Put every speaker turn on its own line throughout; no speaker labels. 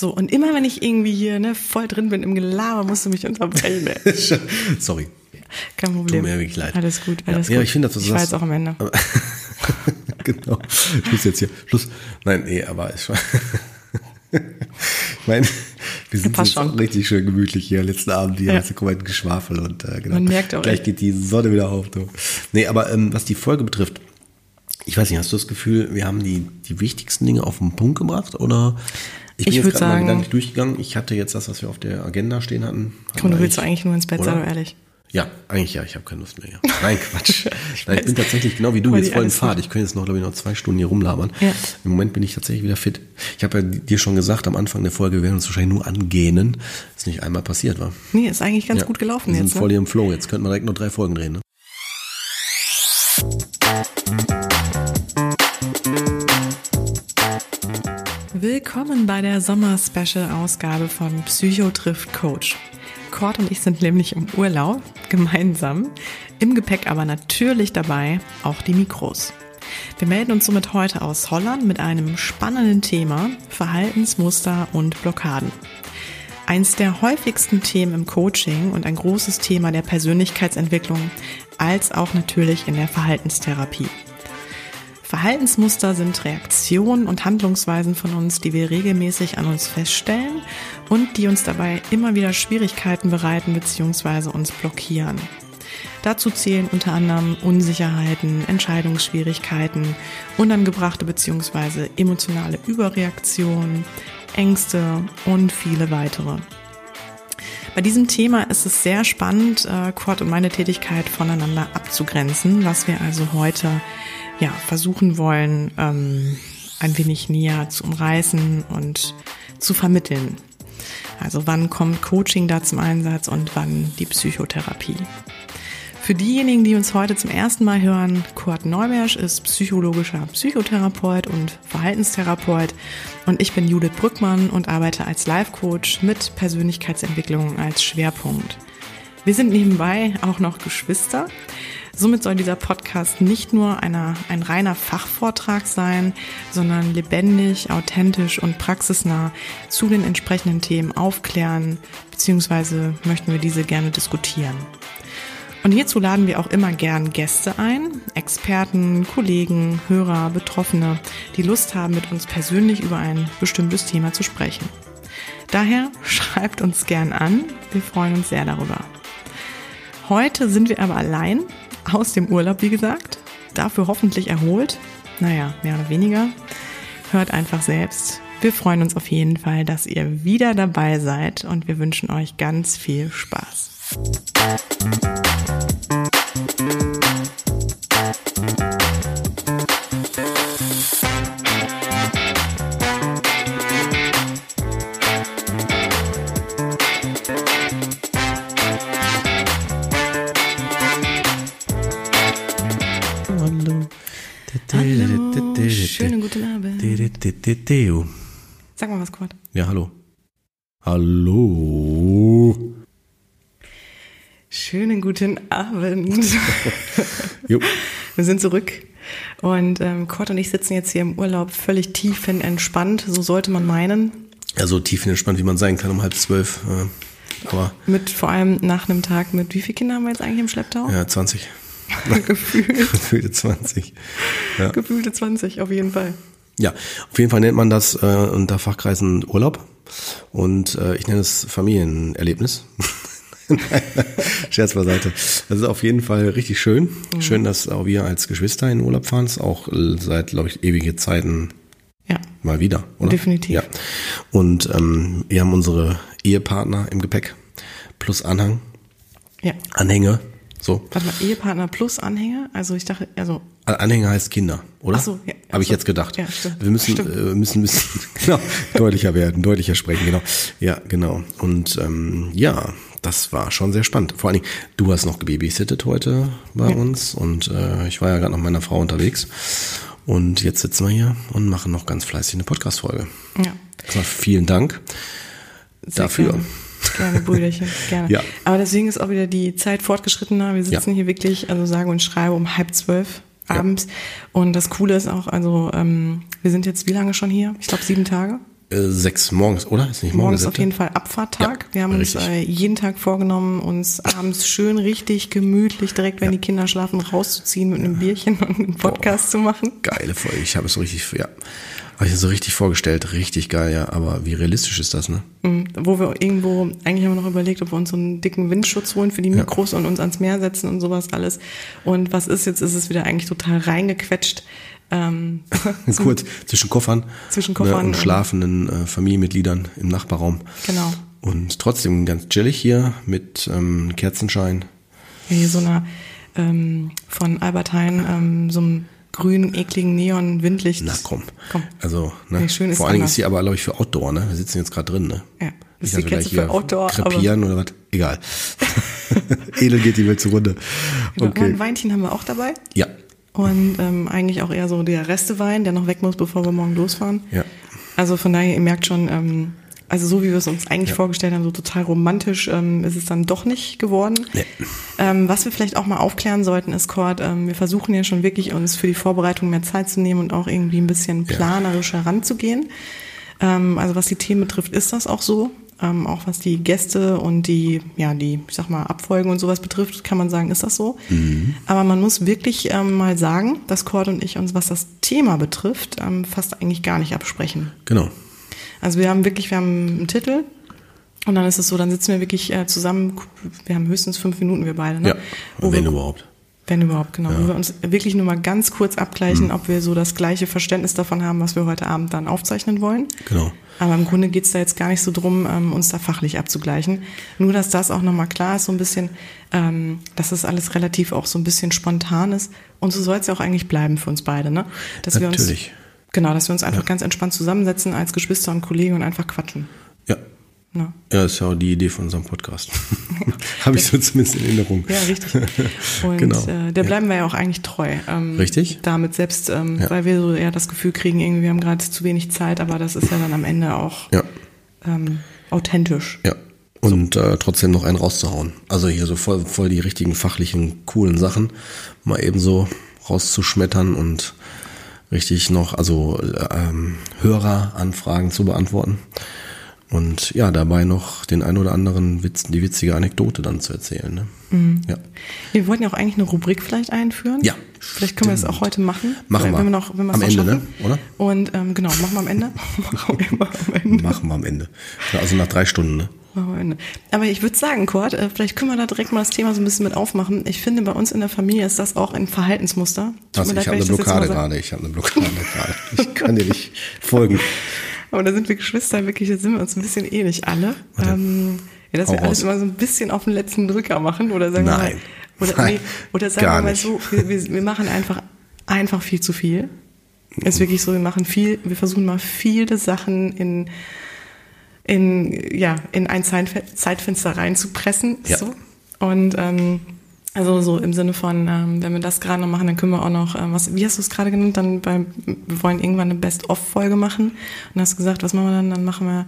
So, und immer wenn ich irgendwie hier ne, voll drin bin im Gelaber, musst du mich unterbrechen.
Sorry.
Kein Problem.
Tut mir wirklich leid.
Alles gut, alles
ja,
gut.
Ja, ich finde, dass du
ich
sagst-
war jetzt auch am Ende.
genau. Schluss jetzt hier. Schluss. Nein, nee, aber ich, ich meine, wir sind jetzt
schon.
richtig schön gemütlich hier letzten Abend hier,
Ja.
ja. komplett Geschwafel und äh, genau.
Man merkt auch
Gleich
echt.
geht die Sonne wieder auf. Du. Nee, aber ähm, was die Folge betrifft, ich weiß nicht, hast du das Gefühl, wir haben die, die wichtigsten Dinge auf den Punkt gebracht oder? Ich bin
Ich
jetzt gerade mal gedanklich durchgegangen. Ich hatte jetzt das, was wir auf der Agenda stehen hatten.
Komm, du willst
ich-
eigentlich nur ins Bett, sei doch ehrlich.
Ja, eigentlich ja, ich habe keine Lust mehr. Ja. Nein, Quatsch. Nein, ich bin tatsächlich genau wie du jetzt voll in Fahrt. Ich könnte jetzt noch, glaube ich, noch zwei Stunden hier rumlabern.
Ja.
Im Moment bin ich tatsächlich wieder fit. Ich habe ja dir schon gesagt, am Anfang der Folge wir werden uns wahrscheinlich nur angähnen. Ist nicht einmal passiert, war.
Nee, ist eigentlich ganz
Ja.
gut gelaufen
wir sind
jetzt.
voll
Ne?
hier im Flow. Jetzt könnten wir direkt noch drei Folgen drehen. Ne?
Willkommen bei der Sommer-Special-Ausgabe von Psycho trifft Coach. Cord und ich sind nämlich im Urlaub, gemeinsam. Im Gepäck aber natürlich dabei auch die Mikros. Wir melden uns somit heute aus Holland mit einem spannenden Thema, Verhaltensmuster und Blockaden. Eins der häufigsten Themen im Coaching und ein großes Thema der Persönlichkeitsentwicklung, als auch natürlich in der Verhaltenstherapie. Verhaltensmuster sind Reaktionen und Handlungsweisen von uns, die wir regelmäßig an uns feststellen und die uns dabei immer wieder Schwierigkeiten bereiten bzw. uns blockieren. Dazu zählen unter anderem Unsicherheiten, Entscheidungsschwierigkeiten, unangebrachte bzw. emotionale Überreaktionen, Ängste und viele weitere. Bei diesem Thema ist es sehr spannend, äh, Quad und meine Tätigkeit voneinander abzugrenzen, was wir also heute ja, versuchen wollen, ähm, ein wenig näher zu umreißen und zu vermitteln. Also wann kommt Coaching da zum Einsatz und wann die Psychotherapie. Für diejenigen, die uns heute zum ersten Mal hören, Kurt Neubersch ist psychologischer Psychotherapeut und Verhaltenstherapeut und ich bin Judith Brückmann und arbeite als Life-Coach mit Persönlichkeitsentwicklung als Schwerpunkt. Wir sind nebenbei auch noch Geschwister. Somit soll dieser Podcast nicht nur einer, ein reiner Fachvortrag sein, sondern lebendig, authentisch und praxisnah zu den entsprechenden Themen aufklären, beziehungsweise möchten wir diese gerne diskutieren. Und hierzu laden wir auch immer gern Gäste ein, Experten, Kollegen, Hörer, Betroffene, die Lust haben, mit uns persönlich über ein bestimmtes Thema zu sprechen. Daher schreibt uns gern an, wir freuen uns sehr darüber. Heute sind wir aber allein, aus dem Urlaub, wie gesagt, dafür hoffentlich erholt, naja, mehr oder weniger. Hört einfach selbst. Wir freuen uns auf jeden Fall, dass ihr wieder dabei seid und wir wünschen euch ganz viel Spaß. Schönen guten Abend. Sag mal was, Kurt.
Ja, hallo. Hallo.
Schönen guten Abend.
Jo.
Wir sind zurück und ähm, Kurt und ich sitzen jetzt hier im Urlaub völlig tiefenentspannt, so sollte man meinen.
Ja, so tief entspannt, wie man sein kann um halb zwölf. Aber
Mit vor allem nach einem Tag mit wie viele Kinder haben wir jetzt eigentlich im Schlepptau?
ja, 20.
Gefühlt,
Gefühlte 20. Ja.
gefühlte 20 auf jeden Fall.
Ja, auf jeden Fall nennt man das äh, unter Fachkreisen Urlaub und äh, ich nenne es Familienerlebnis. Scherz beiseite. Das ist auf jeden Fall richtig schön. Schön, dass auch wir als Geschwister in Urlaub fahren. Ist auch seit, glaube ich, ewige Zeiten
Ja,
mal wieder, oder?
Definitiv.
Ja. Und ähm, wir haben unsere Ehepartner im Gepäck plus Anhang,
ja.
Anhänge, so.
Warte mal, Ehepartner plus Anhänger? Also ich dachte, also
Anhänger heißt Kinder, oder?
Ach so, ja.
Habe ich
so.
jetzt gedacht.
Ja, stimmt.
Wir müssen,
Stimmt.
äh, müssen, müssen genau, deutlicher werden, deutlicher sprechen, genau. Ja, genau. Und ähm, ja, das war schon sehr spannend. Vor allen Dingen, du hast noch gebabysittet heute bei
Ja.
uns und äh, ich war ja gerade noch mit meiner Frau unterwegs. Und jetzt sitzen wir hier und machen noch ganz fleißig eine Podcast-Folge.
ja.
Erstmal vielen Dank
Sehr
dafür.
Gerne, gerne Brüderchen, gerne.
Ja.
Aber deswegen ist auch wieder die Zeit fortgeschrittener. Wir sitzen
Ja.
hier wirklich, also sage und schreibe um halb zwölf abends. Und das Coole ist auch, also ähm, wir sind jetzt wie lange schon hier? Ich glaube sieben Tage.
Äh, sechs morgens, oder? Ist nicht morgen
Morgens
der
auf jeden Fall Abfahrttag.
Ja,
wir haben uns
richtig.
äh, jeden Tag vorgenommen, uns abends schön richtig gemütlich, direkt wenn die Kinder schlafen, rauszuziehen mit einem Bierchen und einen Podcast zu machen.
Geile Folge. Ich habe es so richtig, ja, habe ich mir so richtig vorgestellt. Richtig geil, ja. Aber wie realistisch ist das, ne?
Mhm. Wo wir irgendwo, eigentlich haben wir noch überlegt, ob wir uns so einen dicken Windschutz holen für die Mikros und uns ans Meer setzen und sowas alles. Und was ist jetzt? Ist es wieder eigentlich total reingequetscht. Ähm,
Kurz zwischen Koffern,
Zwischen Koffern
ne, und schlafenden äh, Familienmitgliedern im Nachbarraum.
genau.
Und trotzdem ganz chillig hier mit ähm, Kerzenschein.
Hier so einer ähm, von Albert Heijn, ähm, so einem grünen, ekligen Neon-Windlicht.
Na komm.
Komm.
Also, ne?
Nee, schön
Vor allen Dingen
anders.
ist hier aber, glaube ich, für Outdoor, ne? Wir sitzen jetzt gerade drin, ne?
Ja. Ist die
wir
Kerze
gleich
für Outdoor,
krepieren oder was? Egal. Edel geht die Welt zugrunde.
genau,
Okay.
ein Weinchen haben wir auch dabei.
Ja.
Und ähm, eigentlich auch eher so der Restewein, der noch weg muss, bevor wir morgen losfahren.
Ja.
Also von daher, ihr merkt schon, ähm, also so wie wir es uns eigentlich
Ja.
vorgestellt haben, so total romantisch ähm, ist es dann doch nicht geworden.
Nee.
Ähm, was wir vielleicht auch mal aufklären sollten, ist, Cord, ähm, wir versuchen ja schon wirklich uns für die Vorbereitung mehr Zeit zu nehmen und auch irgendwie ein bisschen planerisch heranzugehen. Ähm, also was die Themen betrifft, ist das auch so. Ähm, auch was die Gäste und die, ja, die, ich sag mal, Abfolgen und sowas betrifft, kann man sagen, ist das so. Aber man muss wirklich ähm, mal sagen, dass Cord und ich uns, was das Thema betrifft, fast eigentlich gar nicht absprechen.
Genau.
Also wir haben wirklich, wir haben einen Titel und dann ist es so, dann sitzen wir wirklich äh, zusammen, wir haben höchstens fünf Minuten, wir beide, ne?
Ja. Wenn
wir,
überhaupt.
wenn überhaupt, genau. Wo wir uns wirklich nur mal ganz kurz abgleichen,
Mhm.
ob wir so das gleiche Verständnis davon haben, was wir heute Abend dann aufzeichnen wollen.
Genau.
Aber im Grunde geht's da jetzt gar nicht so drum, ähm, uns da fachlich abzugleichen. Nur, dass das auch nochmal klar ist, so ein bisschen, ähm, dass das alles relativ auch so ein bisschen spontan ist. Und so soll es ja auch eigentlich bleiben für uns beide, ne? Dass wir uns,
Natürlich.
Genau, dass wir uns einfach ganz entspannt zusammensetzen als Geschwister und Kollegen und einfach quatschen.
Ja.
Ne?
Ja, ist ja auch die Idee von unserem Podcast. Habe ich so zumindest in Erinnerung.
Ja, richtig. Und
Genau.
äh, der
Ja.
bleiben wir ja auch eigentlich treu. Ähm,
Richtig.
Damit selbst, ähm,
Ja.
weil wir so eher das Gefühl kriegen, irgendwie, wir haben gerade zu wenig Zeit, aber das ist ja dann am Ende auch
Ja.
ähm, authentisch.
Ja. Und äh, trotzdem noch einen rauszuhauen. Also hier so voll, voll die richtigen fachlichen, coolen Sachen mal eben so rauszuschmettern und richtig noch, also ähm, Höreranfragen zu beantworten. Und ja, dabei noch den ein oder anderen Witz, die witzige Anekdote dann zu erzählen. Ne?
Mhm.
Ja.
Wir wollten ja auch eigentlich eine Rubrik vielleicht einführen.
Ja,
Vielleicht können wir das auch heute machen.
Machen
wenn
wir.
wir noch, wenn wir
Am Ende, ne? Oder?
Und ähm, genau, machen wir am Ende. machen wir am Ende.
Machen wir am Ende. Also nach drei Stunden, ne?
Aber ich würde sagen, Kurt, äh, vielleicht können wir da direkt mal das Thema so ein bisschen mit aufmachen. Ich finde, bei uns in der Familie ist das auch ein Verhaltensmuster. Tut
Also ich habe eine Blockade gerade. Ich habe eine Blockade gerade. Ich kann dir nicht folgen.
Aber da sind wir Geschwister wirklich, da sind wir uns ein bisschen ähnlich alle. Ähm, ja, dass
Hau
wir alles
raus.
immer so ein bisschen auf den letzten Drücker machen oder sagen
Nein.
wir mal, oder,
Nein,
nee, oder sagen wir mal so, wir, wir, wir machen einfach, einfach viel zu viel. Ist wirklich so, wir machen viel, wir versuchen mal viele Sachen in, in, ja, in ein Zeitfe- Zeitfenster reinzupressen.
Ja.
So. Und ähm, also so im Sinne von, ähm, wenn wir das gerade noch machen, dann können wir auch noch, ähm, was, wie hast du es gerade genannt, dann beim, wir wollen irgendwann eine Best-of-Folge machen. Und hast gesagt, was machen wir dann? Dann machen wir,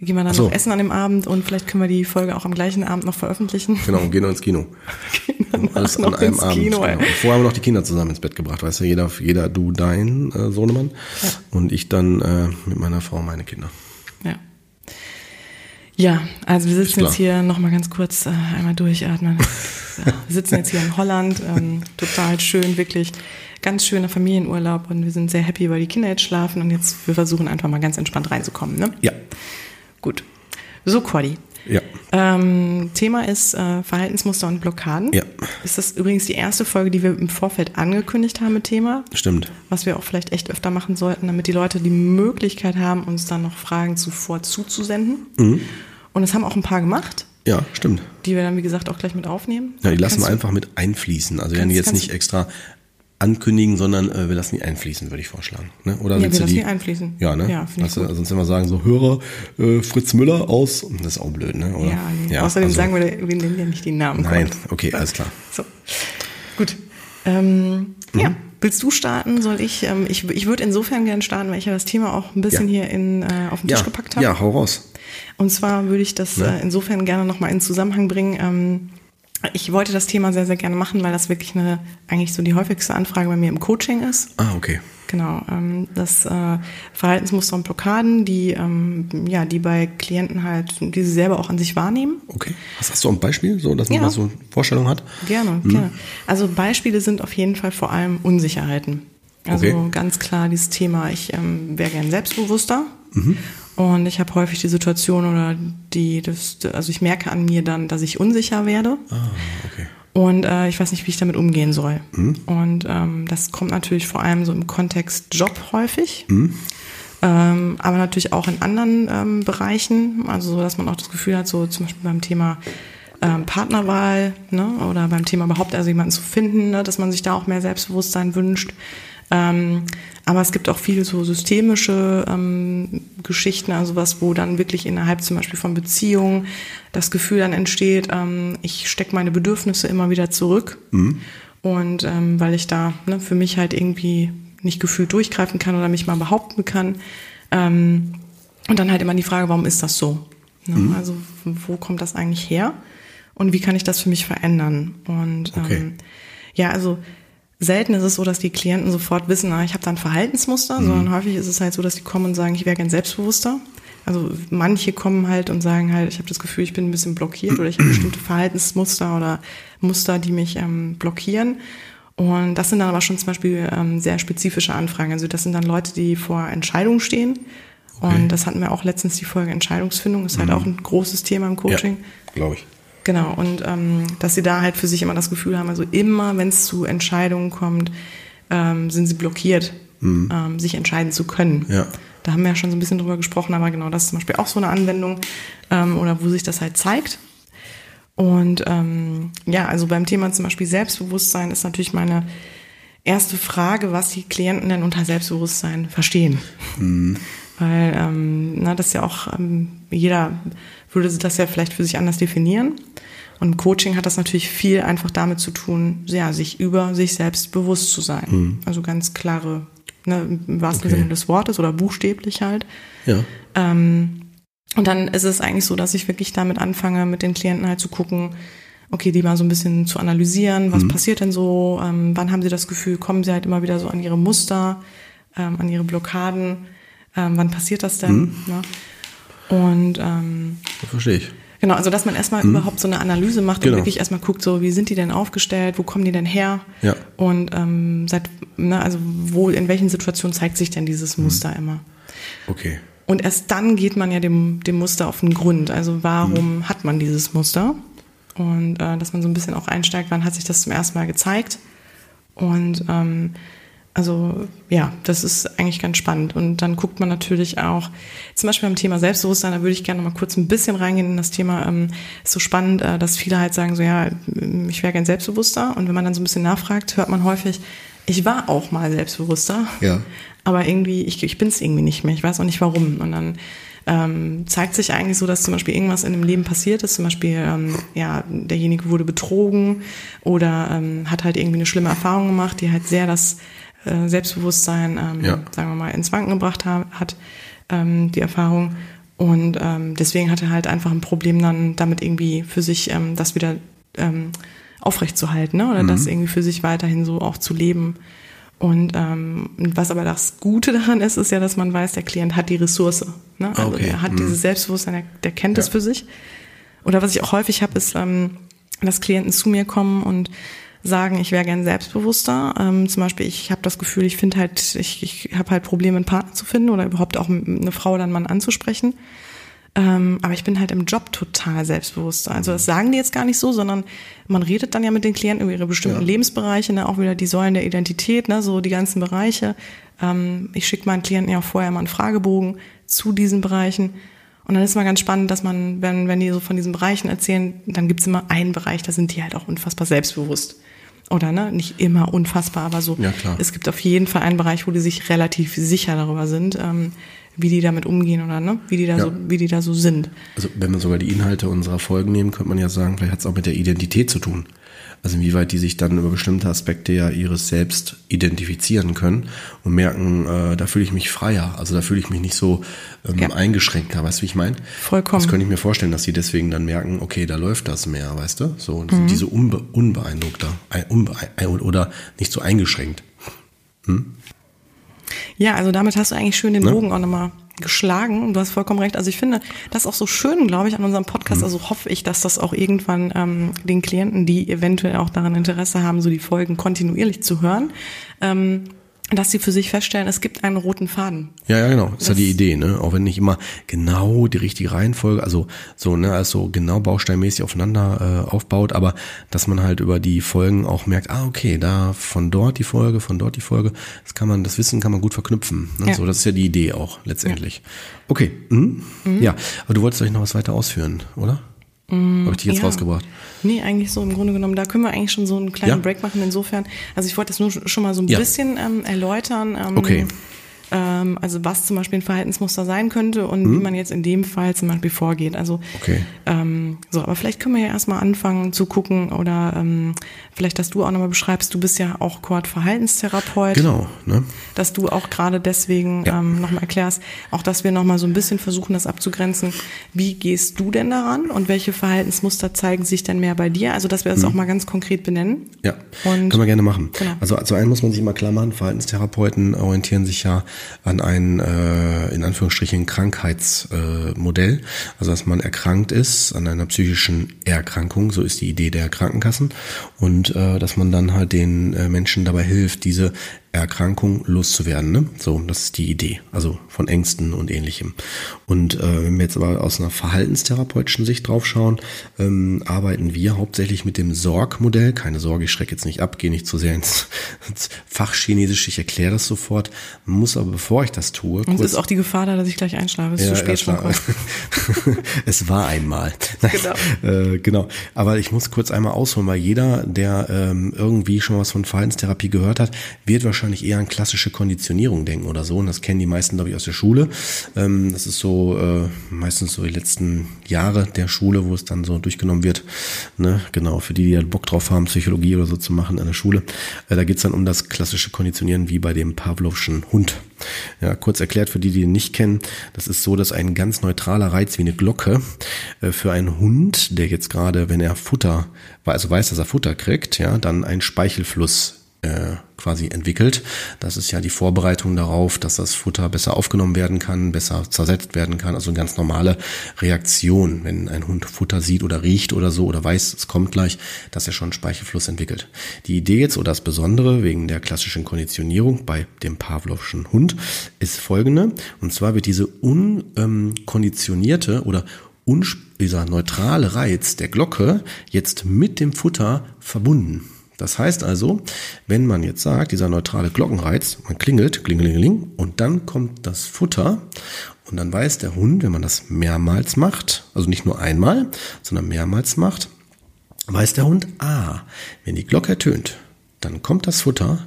gehen wir dann
so.
noch essen an dem Abend und vielleicht können wir die Folge auch am gleichen Abend noch veröffentlichen.
Genau, und gehen noch ins Kino.
Gehen
Alles an einem Abend.
Kino,
genau. Vorher haben wir noch die Kinder zusammen ins Bett gebracht, weißt du, jeder, jeder du dein äh, Sohnemann und ich dann äh, mit meiner Frau meine Kinder.
Ja. Ja, also wir sitzen jetzt hier nochmal ganz kurz äh, einmal durchatmen. ja, wir sitzen jetzt hier in Holland, ähm, total schön, wirklich ganz schöner Familienurlaub und wir sind sehr happy, weil die Kinder jetzt schlafen und jetzt wir versuchen einfach mal ganz entspannt reinzukommen. Ne?
Ja,
Gut. So, Cordy.
Ja,
Ähm, Thema ist äh, Verhaltensmuster und Blockaden.
Ja.
Ist das übrigens die erste Folge, die wir im Vorfeld angekündigt haben mit Thema?
stimmt.
was wir auch vielleicht echt öfter machen sollten, damit die Leute die Möglichkeit haben, uns dann noch Fragen zuvor zuzusenden.
Mhm.
Und das haben auch ein paar gemacht,
Ja, stimmt.
die wir dann, wie gesagt, auch gleich mit aufnehmen.
Ja, die lassen
Kannst
wir einfach mit einfließen. Also wir werden jetzt nicht extra ankündigen, sondern äh, wir lassen die einfließen, würde ich vorschlagen. Ne? Oder
Ja,
willst
wir
du
lassen
die
einfließen.
Ja, ne?
Ja, gut.
sonst immer sagen so Hörer äh, Fritz Müller aus. Das ist auch blöd, ne? Oder?
Ja, nee. außerdem
also-
sagen wir, wir nennen ja nicht die Namen.
Nein,
Gott.
okay, alles klar.
So, gut. Ähm,
Mhm.
Ja, willst du starten? Soll ich? Ähm, ich ich würde insofern gerne starten, weil ich ja das Thema auch ein bisschen
Ja.
hier in, äh, auf den Tisch
Ja,
gepackt habe.
ja, hau raus.
Und zwar würde ich das
Ne?
äh, insofern gerne nochmal in Zusammenhang bringen. Ähm, Ich wollte das Thema sehr, sehr gerne machen, weil das wirklich eine, eigentlich so die häufigste Anfrage bei mir im Coaching ist.
Ah, okay.
Genau, ähm, das äh, Verhaltensmuster und Blockaden, die ähm, ja, die bei Klienten halt, die sie selber auch an sich wahrnehmen.
Okay. Hast, hast du ein Beispiel, so dass man
Ja.
mal so eine Vorstellung hat?
Gerne, gerne. Also Beispiele sind auf jeden Fall vor allem Unsicherheiten. Also
Okay.
ganz klar dieses Thema, ich ähm, wäre gern selbstbewusster
Mhm.
Und ich habe häufig die Situation oder die, das, also ich merke an mir dann, dass ich unsicher werde.
Ah, okay.
Und äh, ich weiß nicht, wie ich damit umgehen soll. Und ähm, das kommt natürlich vor allem so im Kontext Job häufig. Ähm, aber natürlich auch in anderen ähm, Bereichen. Also so, dass man auch das Gefühl hat, so zum Beispiel beim Thema ähm, Partnerwahl ne, oder beim Thema überhaupt also jemanden zu finden, ne, dass man sich da auch mehr Selbstbewusstsein wünscht. Ähm, aber es gibt auch viele so systemische ähm, Geschichten, also was, wo dann wirklich innerhalb zum Beispiel von Beziehungen das Gefühl dann entsteht, ähm, ich stecke meine Bedürfnisse immer wieder zurück. Und ähm, weil ich da ne, für mich halt irgendwie nicht gefühlt durchgreifen kann oder mich mal behaupten kann. Ähm, und dann halt immer die Frage, warum ist das so? Ne? Also wo kommt das eigentlich her? Und wie kann ich das für mich verändern? Und
Okay.
ähm, ja, also selten ist es so, dass die Klienten sofort wissen, ah, ich habe da ein Verhaltensmuster, sondern häufig ist es halt so, dass die kommen und sagen, ich wäre gern selbstbewusster. Also manche kommen halt und sagen halt, ich habe das Gefühl, ich bin ein bisschen blockiert oder ich habe bestimmte Verhaltensmuster oder Muster, die mich ähm, blockieren. Und das sind dann aber schon zum Beispiel ähm, sehr spezifische Anfragen. Also das sind dann Leute, die vor Entscheidungen stehen.
Okay.
Und das hatten wir auch letztens die Folge Entscheidungsfindung, ist halt auch ein großes Thema im Coaching.
Ja, glaube ich.
Genau, und ähm, dass sie da halt für sich immer das Gefühl haben, also immer, wenn es zu Entscheidungen kommt, ähm, sind sie blockiert, ähm, sich entscheiden zu können.
Ja.
Da haben wir ja schon so ein bisschen drüber gesprochen, aber genau, das ist zum Beispiel auch so eine Anwendung ähm, oder wo sich das halt zeigt. Und ähm, ja, also beim Thema zum Beispiel Selbstbewusstsein ist natürlich meine erste Frage, was die Klienten denn unter Selbstbewusstsein verstehen. Weil ähm, na, das ist ja auch, ähm, jeder würde das ja vielleicht für sich anders definieren. Und Coaching hat das natürlich viel einfach damit zu tun, ja, sich über sich selbst bewusst zu sein. Also ganz klare, ne, im wahrsten
Okay.
Sinne des Wortes oder buchstäblich halt.
Ja.
Ähm, und dann ist es eigentlich so, dass ich wirklich damit anfange, mit den Klienten halt zu gucken, okay, die mal so ein bisschen zu analysieren, was passiert denn so, ähm, wann haben sie das Gefühl, kommen sie halt immer wieder so an ihre Muster, ähm, an ihre Blockaden, ähm, wann passiert das denn? Ne? Und ähm,
Das verstehe ich.
Genau, also dass man erstmal überhaupt so eine Analyse macht
Genau.
und wirklich erstmal guckt, so wie sind die denn aufgestellt, wo kommen die denn her?
Ja.
Und ähm, seit, ne, also wo, in welchen Situationen zeigt sich denn dieses Muster immer?
Okay.
Und erst dann geht man ja dem, dem Muster auf den Grund. Also warum hat man dieses Muster? Und äh, dass man so ein bisschen auch einsteigt, wann hat sich das zum ersten Mal gezeigt? Und ähm, also ja, das ist eigentlich ganz spannend. Und dann guckt man natürlich auch, zum Beispiel beim Thema Selbstbewusstsein, da würde ich gerne mal kurz ein bisschen reingehen in das Thema. Ähm, ist so spannend, äh, dass viele halt sagen, so ja, ich wäre gern selbstbewusster. Und wenn man dann so ein bisschen nachfragt, hört man häufig, ich war auch mal selbstbewusster.
Ja.
Aber irgendwie, ich, ich bin es irgendwie nicht mehr. Ich weiß auch nicht warum. Und dann ähm, zeigt sich eigentlich so, dass zum Beispiel irgendwas in dem Leben passiert ist. Zum Beispiel, ähm, ja, derjenige wurde betrogen oder ähm, hat halt irgendwie eine schlimme Erfahrung gemacht, die halt sehr das äh, Selbstbewusstsein, ähm,
Ja.
sagen wir mal, ins Wanken gebracht ha hat, ähm, die Erfahrung. Und ähm, deswegen hat er halt einfach ein Problem dann damit irgendwie für sich ähm, das wieder ähm, aufrechtzuhalten ne? oder das
Mhm.
irgendwie für sich weiterhin so auch zu leben. Und ähm, was aber das Gute daran ist, ist ja, dass man weiß, der Klient hat die Ressource. Ne? Also
Okay.
er hat
Mhm.
dieses Selbstbewusstsein, der, der kennt es
Ja.
für sich. Oder was ich auch häufig habe, ist, ähm, dass Klienten zu mir kommen und sagen, ich wäre gern selbstbewusster. Ähm, zum Beispiel, ich habe das Gefühl, ich finde halt, ich, ich habe halt Probleme, einen Partner zu finden oder überhaupt auch eine Frau oder einen Mann anzusprechen. Ähm, aber ich bin halt im Job total selbstbewusster. Also das sagen die jetzt gar nicht so, sondern man redet dann ja mit den Klienten über ihre bestimmten
Ja.
Lebensbereiche, ne? auch wieder die Säulen der Identität, ne? so die ganzen Bereiche. Ähm, ich schicke meinen Klienten ja auch vorher mal einen Fragebogen zu diesen Bereichen. Und dann ist mal ganz spannend, dass man, wenn, wenn die so von diesen Bereichen erzählen, dann gibt's immer einen Bereich, da sind die halt auch unfassbar selbstbewusst. Oder ne, nicht immer unfassbar, aber so.
Ja, klar.
Es gibt auf jeden Fall einen Bereich, wo die sich relativ sicher darüber sind, ähm, wie die damit umgehen oder ne, wie die da
Ja.
so, wie die da so sind.
Also wenn wir sogar die Inhalte unserer Folgen nehmen, könnte man ja sagen, vielleicht hat es auch mit der Identität zu tun. Also inwieweit die sich dann über bestimmte Aspekte ja ihres Selbst identifizieren können und merken, äh, da fühle ich mich freier, also da fühle ich mich nicht so ähm, ja. eingeschränkter, weißt du, wie ich meine?
Vollkommen.
Das könnte ich mir vorstellen, dass sie deswegen dann merken, okay, da läuft das mehr, weißt du? So, mhm. diese unbe unbeeindruckter unbe oder nicht so eingeschränkt. Hm?
Ja, also damit hast du eigentlich schön den ne? Bogen auch nochmal geschlagen. Du hast vollkommen recht. Also ich finde das auch so schön, glaube ich, an unserem Podcast. Mhm. Also hoffe ich, dass das auch irgendwann ähm, den Klienten, die eventuell auch daran Interesse haben, so die Folgen kontinuierlich zu hören, ähm, dass sie für sich feststellen, es gibt einen roten Faden.
Ja, ja, genau. Das ist ja die Idee, ne? Auch wenn nicht immer genau die richtige Reihenfolge, also so, ne, also genau bausteinmäßig aufeinander äh, aufbaut, aber dass man halt über die Folgen auch merkt, ah, okay, da von dort die Folge, von dort die Folge, das kann man, das Wissen kann man gut verknüpfen. Ne? Ja. So, das ist ja die Idee auch letztendlich. Ja. Okay. Mhm. Mhm. Ja, aber du wolltest euch noch was weiter ausführen, oder? Mm, Habe ich dich jetzt ja. rausgebracht?
Nee, eigentlich so im Grunde genommen. Da können wir eigentlich schon so einen kleinen ja? Break machen. Insofern, also ich wollte das nur schon mal so ein ja. bisschen ähm, erläutern. Ähm,
okay.
Ähm, also was zum Beispiel ein Verhaltensmuster sein könnte und mhm. wie man jetzt in dem Fall zum Beispiel vorgeht. Also
okay.
ähm, so, aber vielleicht können wir ja erstmal anfangen zu gucken oder ähm, vielleicht, dass du auch nochmal beschreibst, du bist ja auch Kurt Verhaltenstherapeut.
Genau, ne?
Dass du auch gerade deswegen ja. ähm, nochmal erklärst, auch dass wir nochmal so ein bisschen versuchen, das abzugrenzen. Wie gehst du denn daran und welche Verhaltensmuster zeigen sich denn mehr bei dir? Also dass wir das mhm. auch mal ganz konkret benennen.
Ja, und, können wir gerne machen. Genau. Also zu einem muss man sich immer klar machen, Verhaltenstherapeuten orientieren sich ja an ein äh, in Anführungsstrichen Krankheitsmodell, äh, also dass man erkrankt ist an einer psychischen Erkrankung, so ist die Idee der Krankenkassen. Und äh, dass man dann halt den äh, Menschen dabei hilft, diese Erkrankung loszuwerden. Ne? So, das ist die Idee, also von Ängsten und ähnlichem. Und äh, wenn wir jetzt aber aus einer verhaltenstherapeutischen Sicht draufschauen, ähm, arbeiten wir hauptsächlich mit dem Sorg-Modell. Keine Sorge, ich schrecke jetzt nicht ab, gehe nicht zu sehr ins, ins Fachchinesisch, ich erkläre das sofort. muss aber, bevor ich das tue...
Und es ist auch die Gefahr da, dass ich gleich einschlafe, es ist ja, zu spät schon
Es war einmal. Genau. äh, genau. Aber ich muss kurz einmal ausholen, weil jeder, der ähm, irgendwie schon was von Verhaltenstherapie gehört hat, wird wahrscheinlich wahrscheinlich eher an klassische Konditionierung denken oder so. Und das kennen die meisten, glaube ich, aus der Schule. Ähm, das ist so äh, meistens so die letzten Jahre der Schule, wo es dann so durchgenommen wird. Ne? Genau, für die, die halt Bock drauf haben, Psychologie oder so zu machen an der Schule. Äh, da geht's dann um das klassische Konditionieren wie bei dem Pavlovschen Hund. Ja, kurz erklärt für die, die ihn nicht kennen, das ist so, dass ein ganz neutraler Reiz wie eine Glocke äh, für einen Hund, der jetzt gerade, wenn er Futter, also weiß, dass er Futter kriegt, ja, dann ein Speichelfluss äh, quasi entwickelt. Das ist ja die Vorbereitung darauf, dass das Futter besser aufgenommen werden kann, besser zersetzt werden kann. Also eine ganz normale Reaktion, wenn ein Hund Futter sieht oder riecht oder so oder weiß, es kommt gleich, dass er schon Speichelfluss entwickelt. Die Idee jetzt oder das Besondere wegen der klassischen Konditionierung bei dem Pavlovschen Hund ist folgende. Und zwar wird diese unkonditionierte oder dieser neutrale Reiz der Glocke jetzt mit dem Futter verbunden. Das heißt also, wenn man jetzt sagt, dieser neutrale Glockenreiz, man klingelt, klingelingeling, und dann kommt das Futter und dann weiß der Hund, wenn man das mehrmals macht, also nicht nur einmal, sondern mehrmals macht, weiß der Hund, ah, wenn die Glocke ertönt, dann kommt das Futter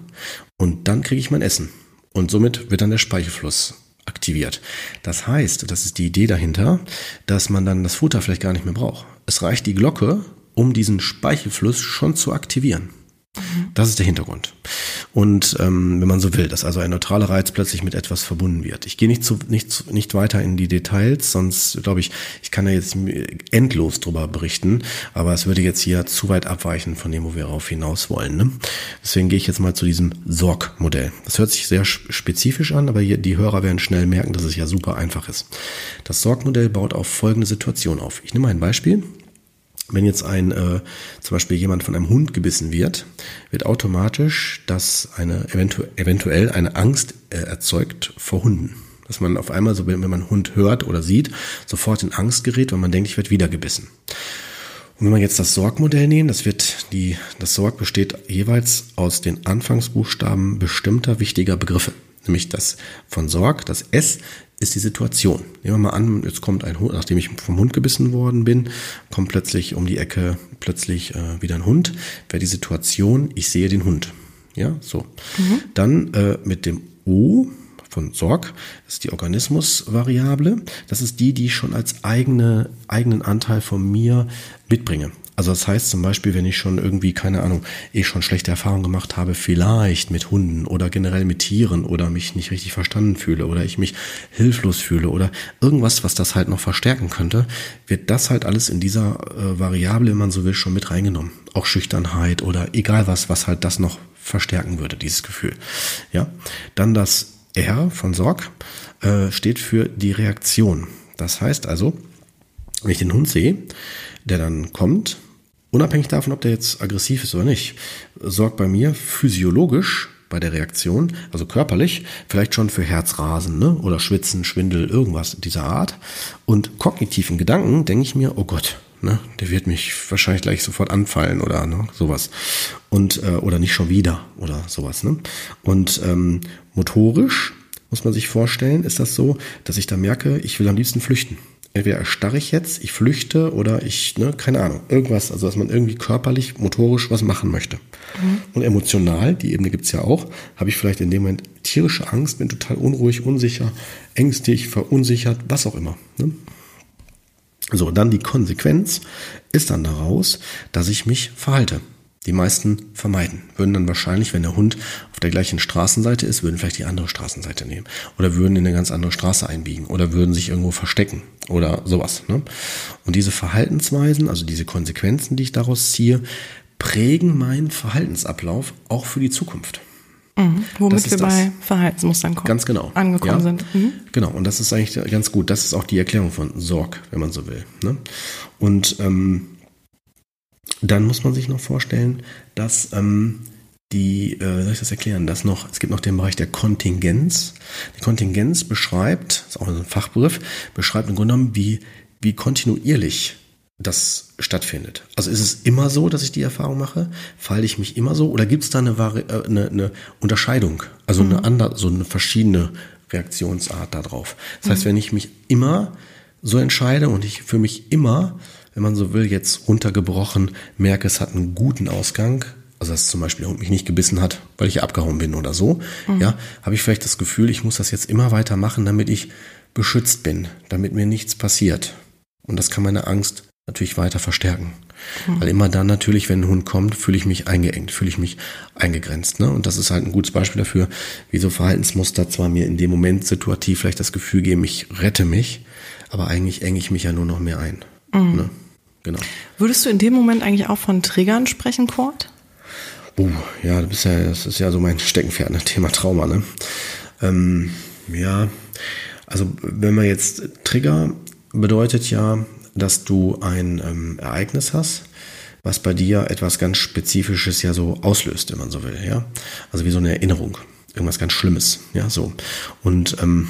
und dann kriege ich mein Essen. Und somit wird dann der Speichelfluss aktiviert. Das heißt, das ist die Idee dahinter, dass man dann das Futter vielleicht gar nicht mehr braucht. Es reicht die Glocke, um diesen Speichelfluss schon zu aktivieren. Das ist der Hintergrund. Und ähm, wenn man so will, dass also ein neutraler Reiz plötzlich mit etwas verbunden wird. Ich gehe nicht, zu, nicht, nicht weiter in die Details, sonst glaube ich, ich kann ja jetzt endlos drüber berichten, aber es würde jetzt hier zu weit abweichen von dem, wo wir darauf hinaus wollen. Ne? Deswegen gehe ich jetzt mal zu diesem Sorg-Modell. Das hört sich sehr spezifisch an, aber hier, die Hörer werden schnell merken, dass es ja super einfach ist. Das Sorg-Modell baut auf folgende Situation auf. Ich nehme ein Beispiel. Wenn jetzt ein, äh, zum Beispiel jemand von einem Hund gebissen wird, wird automatisch das eine eventu eventuell eine Angst äh, erzeugt vor Hunden. Dass man auf einmal, so wenn man einen Hund hört oder sieht, sofort in Angst gerät, weil man denkt, ich werde wieder gebissen. Und wenn man jetzt das Sorgmodell nehmen, das wird die, das Sorg besteht jeweils aus den Anfangsbuchstaben bestimmter wichtiger Begriffe. Nämlich das von Sorg, das S ist die Situation. Nehmen wir mal an, jetzt kommt ein Hund, nachdem ich vom Hund gebissen worden bin, kommt plötzlich um die Ecke plötzlich äh, wieder ein Hund. Wäre die Situation, ich sehe den Hund. Ja, so. Mhm. Dann äh, mit dem O von Sorg, das ist die Organismusvariable. Das ist die, die ich schon als eigene, eigenen Anteil von mir mitbringe. Also das heißt zum Beispiel, wenn ich schon irgendwie, keine Ahnung, eh schon schlechte Erfahrungen gemacht habe, vielleicht mit Hunden oder generell mit Tieren oder mich nicht richtig verstanden fühle oder ich mich hilflos fühle oder irgendwas, was das halt noch verstärken könnte, wird das halt alles in dieser äh, Variable, wenn man so will, schon mit reingenommen. Auch Schüchternheit oder egal was, was halt das noch verstärken würde, dieses Gefühl. Ja, dann das R von Sorg äh, steht für die Reaktion. Das heißt also, wenn ich den Hund sehe, der dann kommt, unabhängig davon, ob der jetzt aggressiv ist oder nicht, sorgt bei mir physiologisch bei der Reaktion, also körperlich, vielleicht schon für Herzrasen ne? oder Schwitzen, Schwindel, irgendwas dieser Art. Und kognitiven Gedanken denke ich mir, oh Gott, ne, der wird mich wahrscheinlich gleich sofort anfallen oder ne, sowas. Und, äh, oder nicht schon wieder oder sowas. Ne? Und ähm, motorisch muss man sich vorstellen, ist das so, dass ich da merke, ich will am liebsten flüchten. Entweder erstarre ich jetzt, ich flüchte oder ich, ne, keine Ahnung, irgendwas, also dass man irgendwie körperlich, motorisch was machen möchte. Mhm. Und emotional, die Ebene gibt's ja auch, habe ich vielleicht in dem Moment tierische Angst, bin total unruhig, unsicher, ängstlich, verunsichert, was auch immer. Ne? So, dann die Konsequenz ist dann daraus, dass ich mich verhalte. Die meisten vermeiden, würden dann wahrscheinlich, wenn der Hund auf der gleichen Straßenseite ist, würden vielleicht die andere Straßenseite nehmen oder würden in eine ganz andere Straße einbiegen oder würden sich irgendwo verstecken oder sowas. Ne? Und diese Verhaltensweisen, also diese Konsequenzen, die ich daraus ziehe, prägen meinen Verhaltensablauf auch für die Zukunft.
Mhm, womit wir das. bei Verhaltensmustern kommen.
Ganz genau.
Angekommen ja, sind. Mhm.
Genau, und das ist eigentlich ganz gut. Das ist auch die Erklärung von Sorg, wenn man so will. Ne? Und ähm, dann muss man sich noch vorstellen, dass ähm, die, äh, soll ich das erklären, dass noch, es gibt noch den Bereich der Kontingenz. Die Kontingenz beschreibt, ist auch ein Fachbegriff, beschreibt im Grunde genommen, wie, wie kontinuierlich das stattfindet. Also ist es immer so, dass ich die Erfahrung mache? Falle ich mich immer so? Oder gibt es da eine, äh, eine, eine Unterscheidung? Also mhm. eine andere, so eine verschiedene Reaktionsart darauf. Das heißt, mhm. wenn ich mich immer so entscheide und ich für mich immer wenn man so will, jetzt runtergebrochen, merke, es hat einen guten Ausgang, also dass zum Beispiel der Hund mich nicht gebissen hat, weil ich abgehauen bin oder so, mhm. ja, habe ich vielleicht das Gefühl, ich muss das jetzt immer weiter machen, damit ich beschützt bin, damit mir nichts passiert. Und das kann meine Angst natürlich weiter verstärken. Mhm. Weil immer dann natürlich, wenn ein Hund kommt, fühle ich mich eingeengt, fühle ich mich eingegrenzt. Ne? Und das ist halt ein gutes Beispiel dafür, wie so Verhaltensmuster zwar mir in dem Moment situativ vielleicht das Gefühl geben, ich rette mich, aber eigentlich enge ich mich ja nur noch mehr ein. Mhm. Ne?
Genau. Würdest du in dem Moment eigentlich auch von Triggern sprechen, Kurt?
Uh, ja, das ist ja, das ist ja so mein Steckenpferd, ne? Thema Trauma, ne? Ähm, ja, also wenn man jetzt Trigger bedeutet ja, dass du ein ähm, Ereignis hast, was bei dir etwas ganz Spezifisches ja so auslöst, wenn man so will, ja. Also wie so eine Erinnerung, irgendwas ganz Schlimmes, ja, so. Und ähm,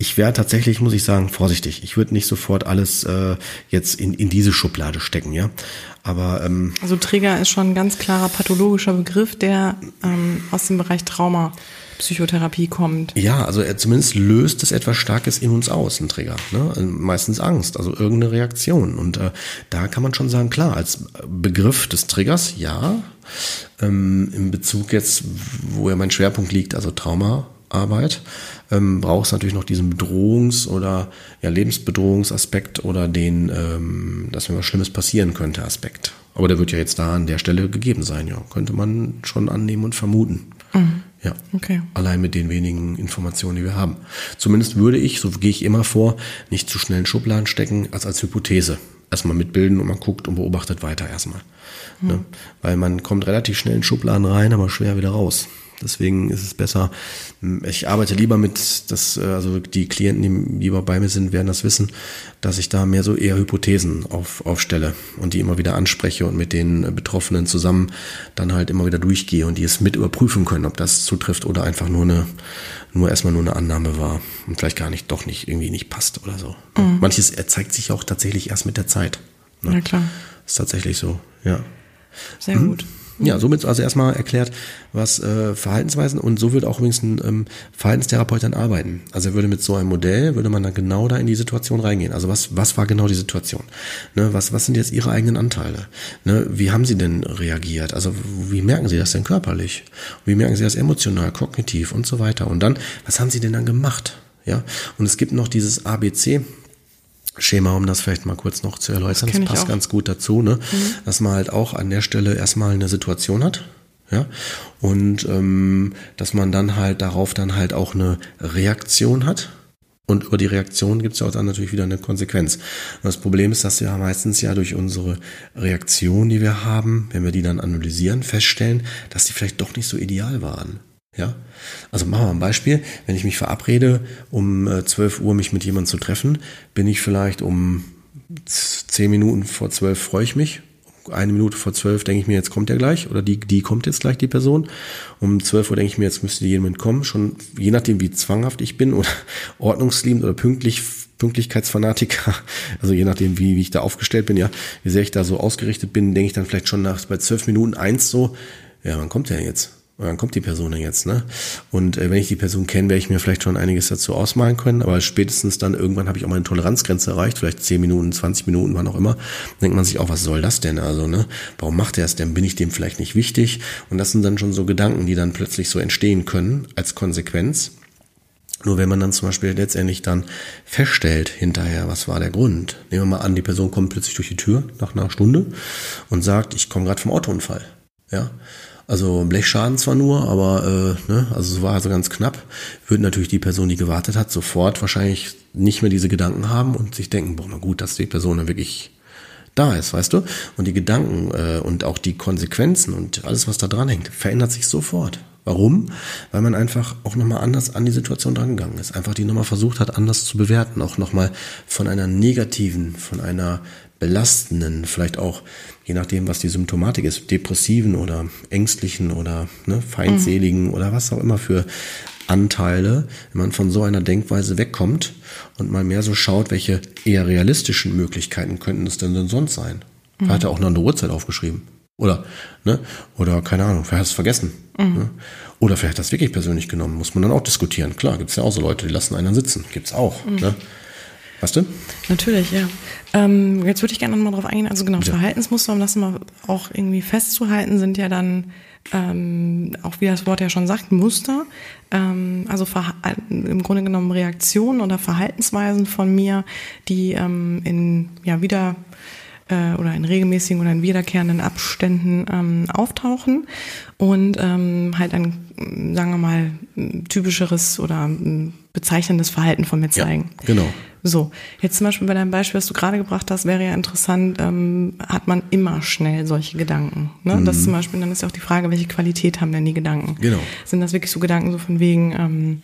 ich wäre tatsächlich, muss ich sagen, vorsichtig. Ich würde nicht sofort alles äh, jetzt in, in diese Schublade stecken, ja. Aber ähm,
also Trigger ist schon ein ganz klarer pathologischer Begriff, der ähm, aus dem Bereich Trauma. Psychotherapie kommt.
Ja, also er zumindest löst es etwas Starkes in uns aus, ein Trigger. Ne? Also meistens Angst, also irgendeine Reaktion. Und äh, da kann man schon sagen, klar, als Begriff des Triggers, ja. Ähm, in Bezug jetzt, wo ja mein Schwerpunkt liegt, also Traumaarbeit, ähm, braucht es natürlich noch diesen Bedrohungs- oder ja, Lebensbedrohungsaspekt oder den, ähm, dass mir was Schlimmes passieren könnte, Aspekt. Aber der wird ja jetzt da an der Stelle gegeben sein, ja. Könnte man schon annehmen und vermuten. Mhm. Ja. Okay. Allein mit den wenigen Informationen, die wir haben. Zumindest würde ich, so gehe ich immer vor, nicht zu schnell in Schubladen stecken, als als Hypothese. Erstmal mitbilden und man guckt und beobachtet weiter erstmal. Mhm. Ne? Weil man kommt relativ schnell in Schubladen rein, aber schwer wieder raus. Deswegen ist es besser, ich arbeite lieber mit, das, äh, also die Klienten, die lieber bei mir sind, werden das wissen, dass ich da mehr so eher Hypothesen auf, aufstelle und die immer wieder anspreche und mit den Betroffenen zusammen dann halt immer wieder durchgehe und die es mit überprüfen können, ob das zutrifft oder einfach nur eine, nur erstmal nur eine Annahme war und vielleicht gar nicht, doch nicht, irgendwie nicht passt oder so. Mhm. Manches zeigt sich auch tatsächlich erst mit der Zeit.
Ne? Ja, klar.
Ist tatsächlich so, ja.
Sehr mhm.
Ja, somit also erstmal erklärt, was äh, Verhaltensweisen und so wird auch übrigens ein ähm, Verhaltenstherapeut dann arbeiten. Also er würde mit so einem Modell, würde man dann genau da in die Situation reingehen. Also was, was war genau die Situation? Ne, was, was sind jetzt Ihre eigenen Anteile? Ne, wie haben Sie denn reagiert? Also wie merken Sie das denn körperlich? Wie merken Sie das emotional, kognitiv und so weiter? Und dann, was haben Sie denn dann gemacht? Ja, und es gibt noch dieses ABC, Schema, um das vielleicht mal kurz noch zu erläutern. Das,
ich
passt ganz gut dazu, ne? Dass man halt auch an der Stelle erstmal eine Situation hat. Ja, und ähm, dass man dann halt darauf dann halt auch eine Reaktion hat. Und über die Reaktion gibt es ja auch dann natürlich wieder eine Konsequenz. Und das Problem ist, dass wir meistens ja durch unsere Reaktion, die wir haben, wenn wir die dann analysieren, feststellen, dass die vielleicht doch nicht so ideal waren. Ja, also machen wir ein Beispiel. Wenn ich mich verabrede, um äh, 12 Uhr mich mit jemandem zu treffen, bin ich vielleicht um 10 Minuten vor 12 freue ich mich. Eine Minute vor 12 denke ich mir, jetzt kommt der gleich oder die, die kommt jetzt gleich, die Person. Um 12 Uhr denke ich mir, jetzt müsste jemand kommen. Schon je nachdem, wie zwanghaft ich bin oder ordnungsliebend oder pünktlich, Pünktlichkeitsfanatiker, also je nachdem, wie, wie ich da aufgestellt bin, ja, wie sehr ich da so ausgerichtet bin, denke ich dann vielleicht schon nach bei 12 Minuten eins so, ja, wann kommt der denn jetzt? Und dann kommt die Person jetzt, ne? Und äh, wenn ich die Person kenne, werde ich mir vielleicht schon einiges dazu ausmalen können, aber spätestens dann irgendwann habe ich auch meine Toleranzgrenze erreicht, vielleicht 10 Minuten, 20 Minuten, wann auch immer, denkt man sich auch, was soll das denn? Also, ne? Warum macht er es denn? Bin ich dem vielleicht nicht wichtig? Und das sind dann schon so Gedanken, die dann plötzlich so entstehen können als Konsequenz. Nur wenn man dann zum Beispiel letztendlich dann feststellt hinterher, was war der Grund. Nehmen wir mal an, die Person kommt plötzlich durch die Tür nach einer Stunde und sagt, ich komme gerade vom Autounfall. Ja, also Blechschaden zwar nur, aber äh, ne, also es war also ganz knapp. Würde natürlich die Person, die gewartet hat, sofort wahrscheinlich nicht mehr diese Gedanken haben und sich denken, boah, na gut, dass die Person dann wirklich da ist, weißt du? Und die Gedanken äh, und auch die Konsequenzen und alles, was da dran hängt, verändert sich sofort. Warum? Weil man einfach auch nochmal anders an die Situation drangegangen ist. Einfach die nochmal versucht hat, anders zu bewerten. Auch nochmal von einer negativen, von einer belastenden, vielleicht auch, je nachdem, was die Symptomatik ist, depressiven oder ängstlichen oder ne, feindseligen mhm. oder was auch immer für Anteile, wenn man von so einer Denkweise wegkommt und mal mehr so schaut, welche eher realistischen Möglichkeiten könnten es denn, denn sonst sein. Mhm. Hat er auch noch eine Uhrzeit aufgeschrieben. Oder, ne? Oder keine Ahnung, vielleicht hat es vergessen. Mhm. Ne? Oder vielleicht hat das wirklich persönlich genommen. Muss man dann auch diskutieren. Klar, gibt es ja auch so Leute, die lassen einen sitzen. Gibt's auch. Mhm. Ne? Weißt du?
Natürlich, ja. Ähm, jetzt würde ich gerne nochmal drauf eingehen. Also genau, ja. Verhaltensmuster, um das mal auch irgendwie festzuhalten, sind ja dann ähm, auch wie das Wort ja schon sagt, Muster. Ähm, also im Grunde genommen Reaktionen oder Verhaltensweisen von mir, die ähm, in ja wieder äh, oder in regelmäßigen oder in wiederkehrenden Abständen ähm, auftauchen und ähm, halt ein, sagen wir mal, typischeres oder bezeichnendes Verhalten von mir zeigen.
Ja, genau.
So, jetzt zum Beispiel bei deinem Beispiel, was du gerade gebracht hast, wäre ja interessant, ähm, hat man immer schnell solche Gedanken. Ne? Mhm. Das zum Beispiel, dann ist ja auch die Frage, welche Qualität haben denn die Gedanken?
Genau.
Sind das wirklich so Gedanken so von wegen, ähm,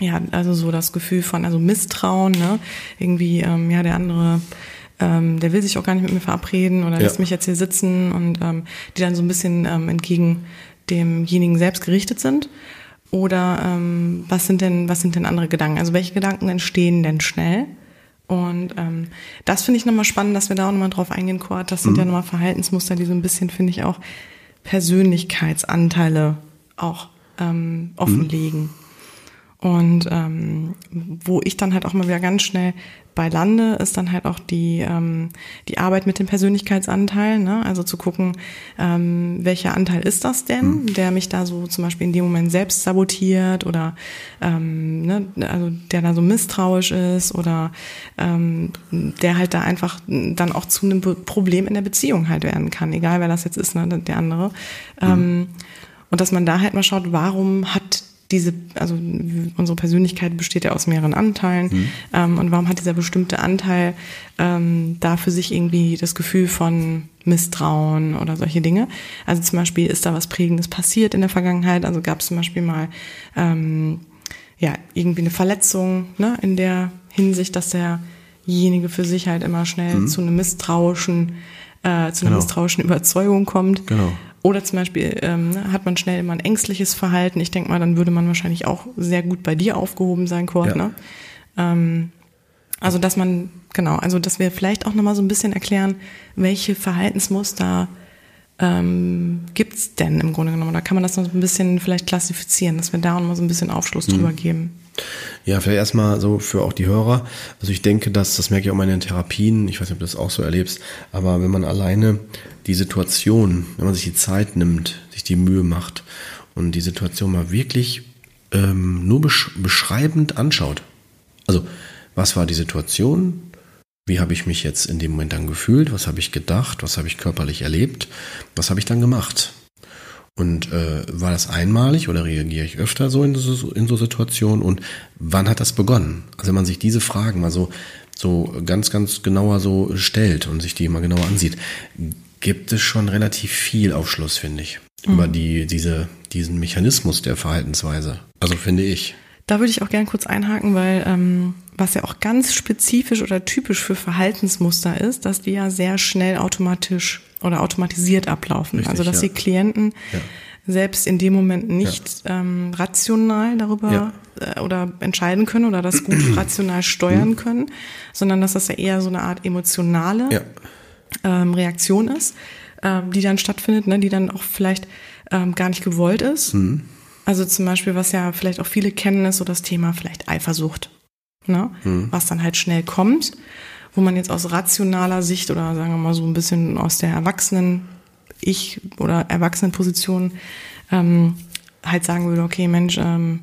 ja, also so das Gefühl von, also Misstrauen, ne? Irgendwie, ähm, ja, der andere ähm, der will sich auch gar nicht mit mir verabreden oder ja. lässt mich jetzt hier sitzen und ähm, die dann so ein bisschen ähm, entgegen demjenigen selbst gerichtet sind. Oder ähm, was sind denn, was sind denn andere Gedanken? Also welche Gedanken entstehen denn schnell? Und ähm, das finde ich nochmal spannend, dass wir da auch nochmal drauf eingehen, Kurt. Das sind mhm. ja nochmal Verhaltensmuster, die so ein bisschen, finde ich, auch Persönlichkeitsanteile auch ähm, offenlegen. Mhm. Und ähm, wo ich dann halt auch mal wieder ganz schnell bei lande, ist dann halt auch die, ähm, die Arbeit mit dem Persönlichkeitsanteil. Ne? Also zu gucken, ähm, welcher Anteil ist das denn, mhm. der mich da so zum Beispiel in dem Moment selbst sabotiert oder ähm, ne, also der da so misstrauisch ist oder ähm, der halt da einfach dann auch zu einem Problem in der Beziehung halt werden kann, egal wer das jetzt ist, ne, der andere. Mhm. Ähm, und dass man da halt mal schaut, warum hat diese, also unsere Persönlichkeit besteht ja aus mehreren Anteilen. Mhm. Ähm, und warum hat dieser bestimmte Anteil ähm, da für sich irgendwie das Gefühl von Misstrauen oder solche Dinge? Also zum Beispiel ist da was Prägendes passiert in der Vergangenheit. Also gab es zum Beispiel mal ähm, ja irgendwie eine Verletzung ne, in der Hinsicht, dass derjenige für sich halt immer schnell mhm. zu einem misstrauischen, äh, zu einer genau. misstrauischen Überzeugung kommt.
Genau.
Oder zum Beispiel ähm, ne, hat man schnell immer ein ängstliches Verhalten. Ich denke mal, dann würde man wahrscheinlich auch sehr gut bei dir aufgehoben sein, Kurt. Ja. Ne? Ähm, also dass man, genau, also dass wir vielleicht auch nochmal so ein bisschen erklären, welche Verhaltensmuster ähm, gibt denn im Grunde genommen? Da kann man das noch so ein bisschen vielleicht klassifizieren, dass wir da nochmal so ein bisschen Aufschluss mhm. drüber geben.
Ja, vielleicht erstmal so für auch die Hörer. Also ich denke, dass, das merke ich auch in meinen Therapien, ich weiß nicht, ob du das auch so erlebst, aber wenn man alleine die Situation, wenn man sich die Zeit nimmt, sich die Mühe macht und die Situation mal wirklich ähm, nur besch beschreibend anschaut. Also, was war die Situation? Wie habe ich mich jetzt in dem Moment dann gefühlt? Was habe ich gedacht? Was habe ich körperlich erlebt? Was habe ich dann gemacht? Und äh, war das einmalig oder reagiere ich öfter so in so, in so Situationen? Und wann hat das begonnen? Also wenn man sich diese Fragen mal so, so ganz, ganz genauer so stellt und sich die mal genauer ansieht, gibt es schon relativ viel Aufschluss, finde ich, mhm. über die, diese, diesen Mechanismus der Verhaltensweise. Also finde ich.
Da würde ich auch gerne kurz einhaken, weil ähm, was ja auch ganz spezifisch oder typisch für Verhaltensmuster ist, dass die ja sehr schnell automatisch oder automatisiert ablaufen. Richtig, also dass ja. die Klienten ja. selbst in dem Moment nicht ja. ähm, rational darüber äh, oder entscheiden können oder das gut rational steuern können, sondern dass das ja eher so eine Art emotionale ähm, Reaktion ist, ähm, die dann stattfindet, ne, die dann auch vielleicht ähm, gar nicht gewollt ist. Mhm. Also zum Beispiel, was ja vielleicht auch viele kennen, ist so das Thema vielleicht Eifersucht, ne? Mhm. was dann halt schnell kommt, wo man jetzt aus rationaler Sicht oder sagen wir mal so ein bisschen aus der Erwachsenen Ich oder Erwachsenenposition ähm, halt sagen würde, okay, Mensch, ähm,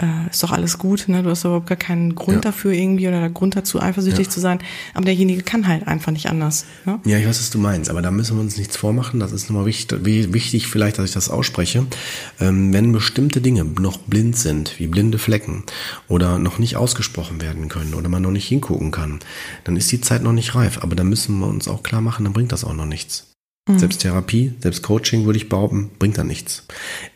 äh, ist doch alles gut, ne? Du hast überhaupt gar keinen Grund ja. dafür irgendwie oder Grund dazu, eifersüchtig ja. zu sein. Aber derjenige kann halt einfach nicht anders. Ne?
Ja, ich weiß, was du meinst, aber da müssen wir uns nichts vormachen. Das ist nochmal wichtig, wichtig vielleicht, dass ich das ausspreche. Ähm, wenn bestimmte Dinge noch blind sind, wie blinde Flecken, oder noch nicht ausgesprochen werden können oder man noch nicht hingucken kann, dann ist die Zeit noch nicht reif. Aber da müssen wir uns auch klar machen, dann bringt das auch noch nichts. Mhm. Selbst Therapie, selbst Coaching, würde ich behaupten, bringt da nichts.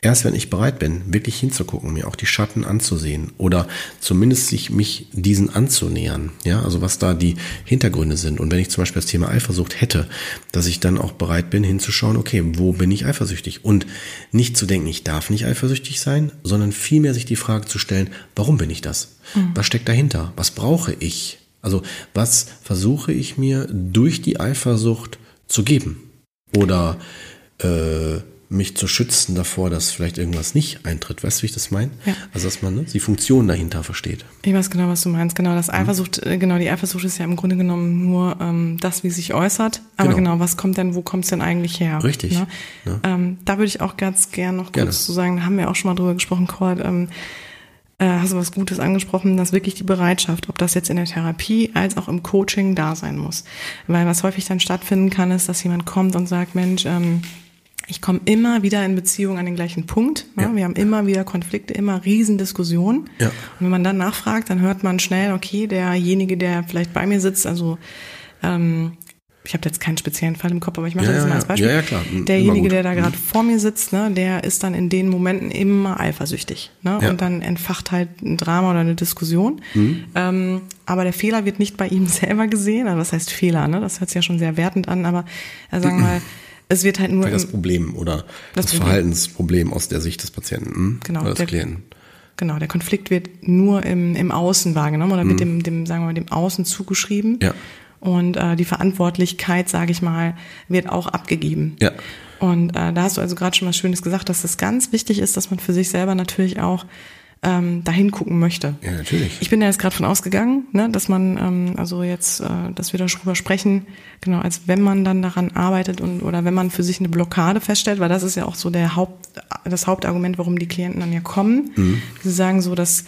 Erst wenn ich bereit bin, wirklich hinzugucken, mir auch die Schatten anzusehen oder zumindest sich mich diesen anzunähern, ja, also was da die Hintergründe sind. Und wenn ich zum Beispiel das Thema Eifersucht hätte, dass ich dann auch bereit bin, hinzuschauen, okay, wo bin ich eifersüchtig? Und nicht zu denken, ich darf nicht eifersüchtig sein, sondern vielmehr sich die Frage zu stellen, warum bin ich das? Mhm. Was steckt dahinter? Was brauche ich? Also was versuche ich mir durch die Eifersucht zu geben? Oder äh, mich zu schützen davor, dass vielleicht irgendwas nicht eintritt. Weißt du, wie ich das meine? Ja. Also, dass man ne, die Funktion dahinter versteht.
Ich weiß genau, was du meinst. Genau, das mhm. Eifersucht, mhm. genau, die Eifersucht ist ja im Grunde genommen nur ähm, das, wie sich äußert. Aber genau, genau was kommt denn, wo kommt es denn eigentlich her?
Richtig.
Ne? Ja. Ähm, da würde ich auch ganz gern noch kurz Gerne. zu sagen, da haben wir auch schon mal drüber gesprochen, Cord, ähm, äh, hast du was Gutes angesprochen, dass wirklich die Bereitschaft, ob das jetzt in der Therapie als auch im Coaching da sein muss. Weil was häufig dann stattfinden kann, ist, dass jemand kommt und sagt, Mensch, ähm, ich komme immer wieder in Beziehung an den gleichen Punkt. Ne? Ja. Wir haben immer wieder Konflikte, immer Riesendiskussionen. Ja. Und wenn man dann nachfragt, dann hört man schnell, okay, derjenige, der vielleicht bei mir sitzt, also ähm, ich habe jetzt keinen speziellen Fall im Kopf, aber ich mache ja, das mal als Beispiel. Ja, ja, klar. Derjenige, der da gerade mhm. vor mir sitzt, ne, der ist dann in den Momenten immer eifersüchtig. Ne? Ja. Und dann entfacht halt ein Drama oder eine Diskussion. Mhm. Ähm, aber der Fehler wird nicht bei ihm selber gesehen. Also was heißt Fehler? Ne? Das hört sich ja schon sehr wertend an, aber äh, sagen wir mal, es wird halt nur.
Das Problem oder das, das Verhaltensproblem aus der Sicht des Patienten hm? genau, oder des der, Klienten.
Genau, der Konflikt wird nur im, im Außen wahrgenommen oder mhm. wird dem, dem, sagen wir mal, dem Außen zugeschrieben. Ja. Und äh, die Verantwortlichkeit, sage ich mal, wird auch abgegeben. Ja. Und äh, da hast du also gerade schon was Schönes gesagt, dass es ganz wichtig ist, dass man für sich selber natürlich auch ähm, dahin gucken möchte.
Ja, natürlich.
Ich bin da jetzt gerade von ausgegangen, ne, dass man, ähm, also jetzt, äh, dass wir darüber sprechen, genau, als wenn man dann daran arbeitet und oder wenn man für sich eine Blockade feststellt, weil das ist ja auch so der Haupt, das Hauptargument, warum die Klienten dann ja kommen. Mhm. Sie sagen so, dass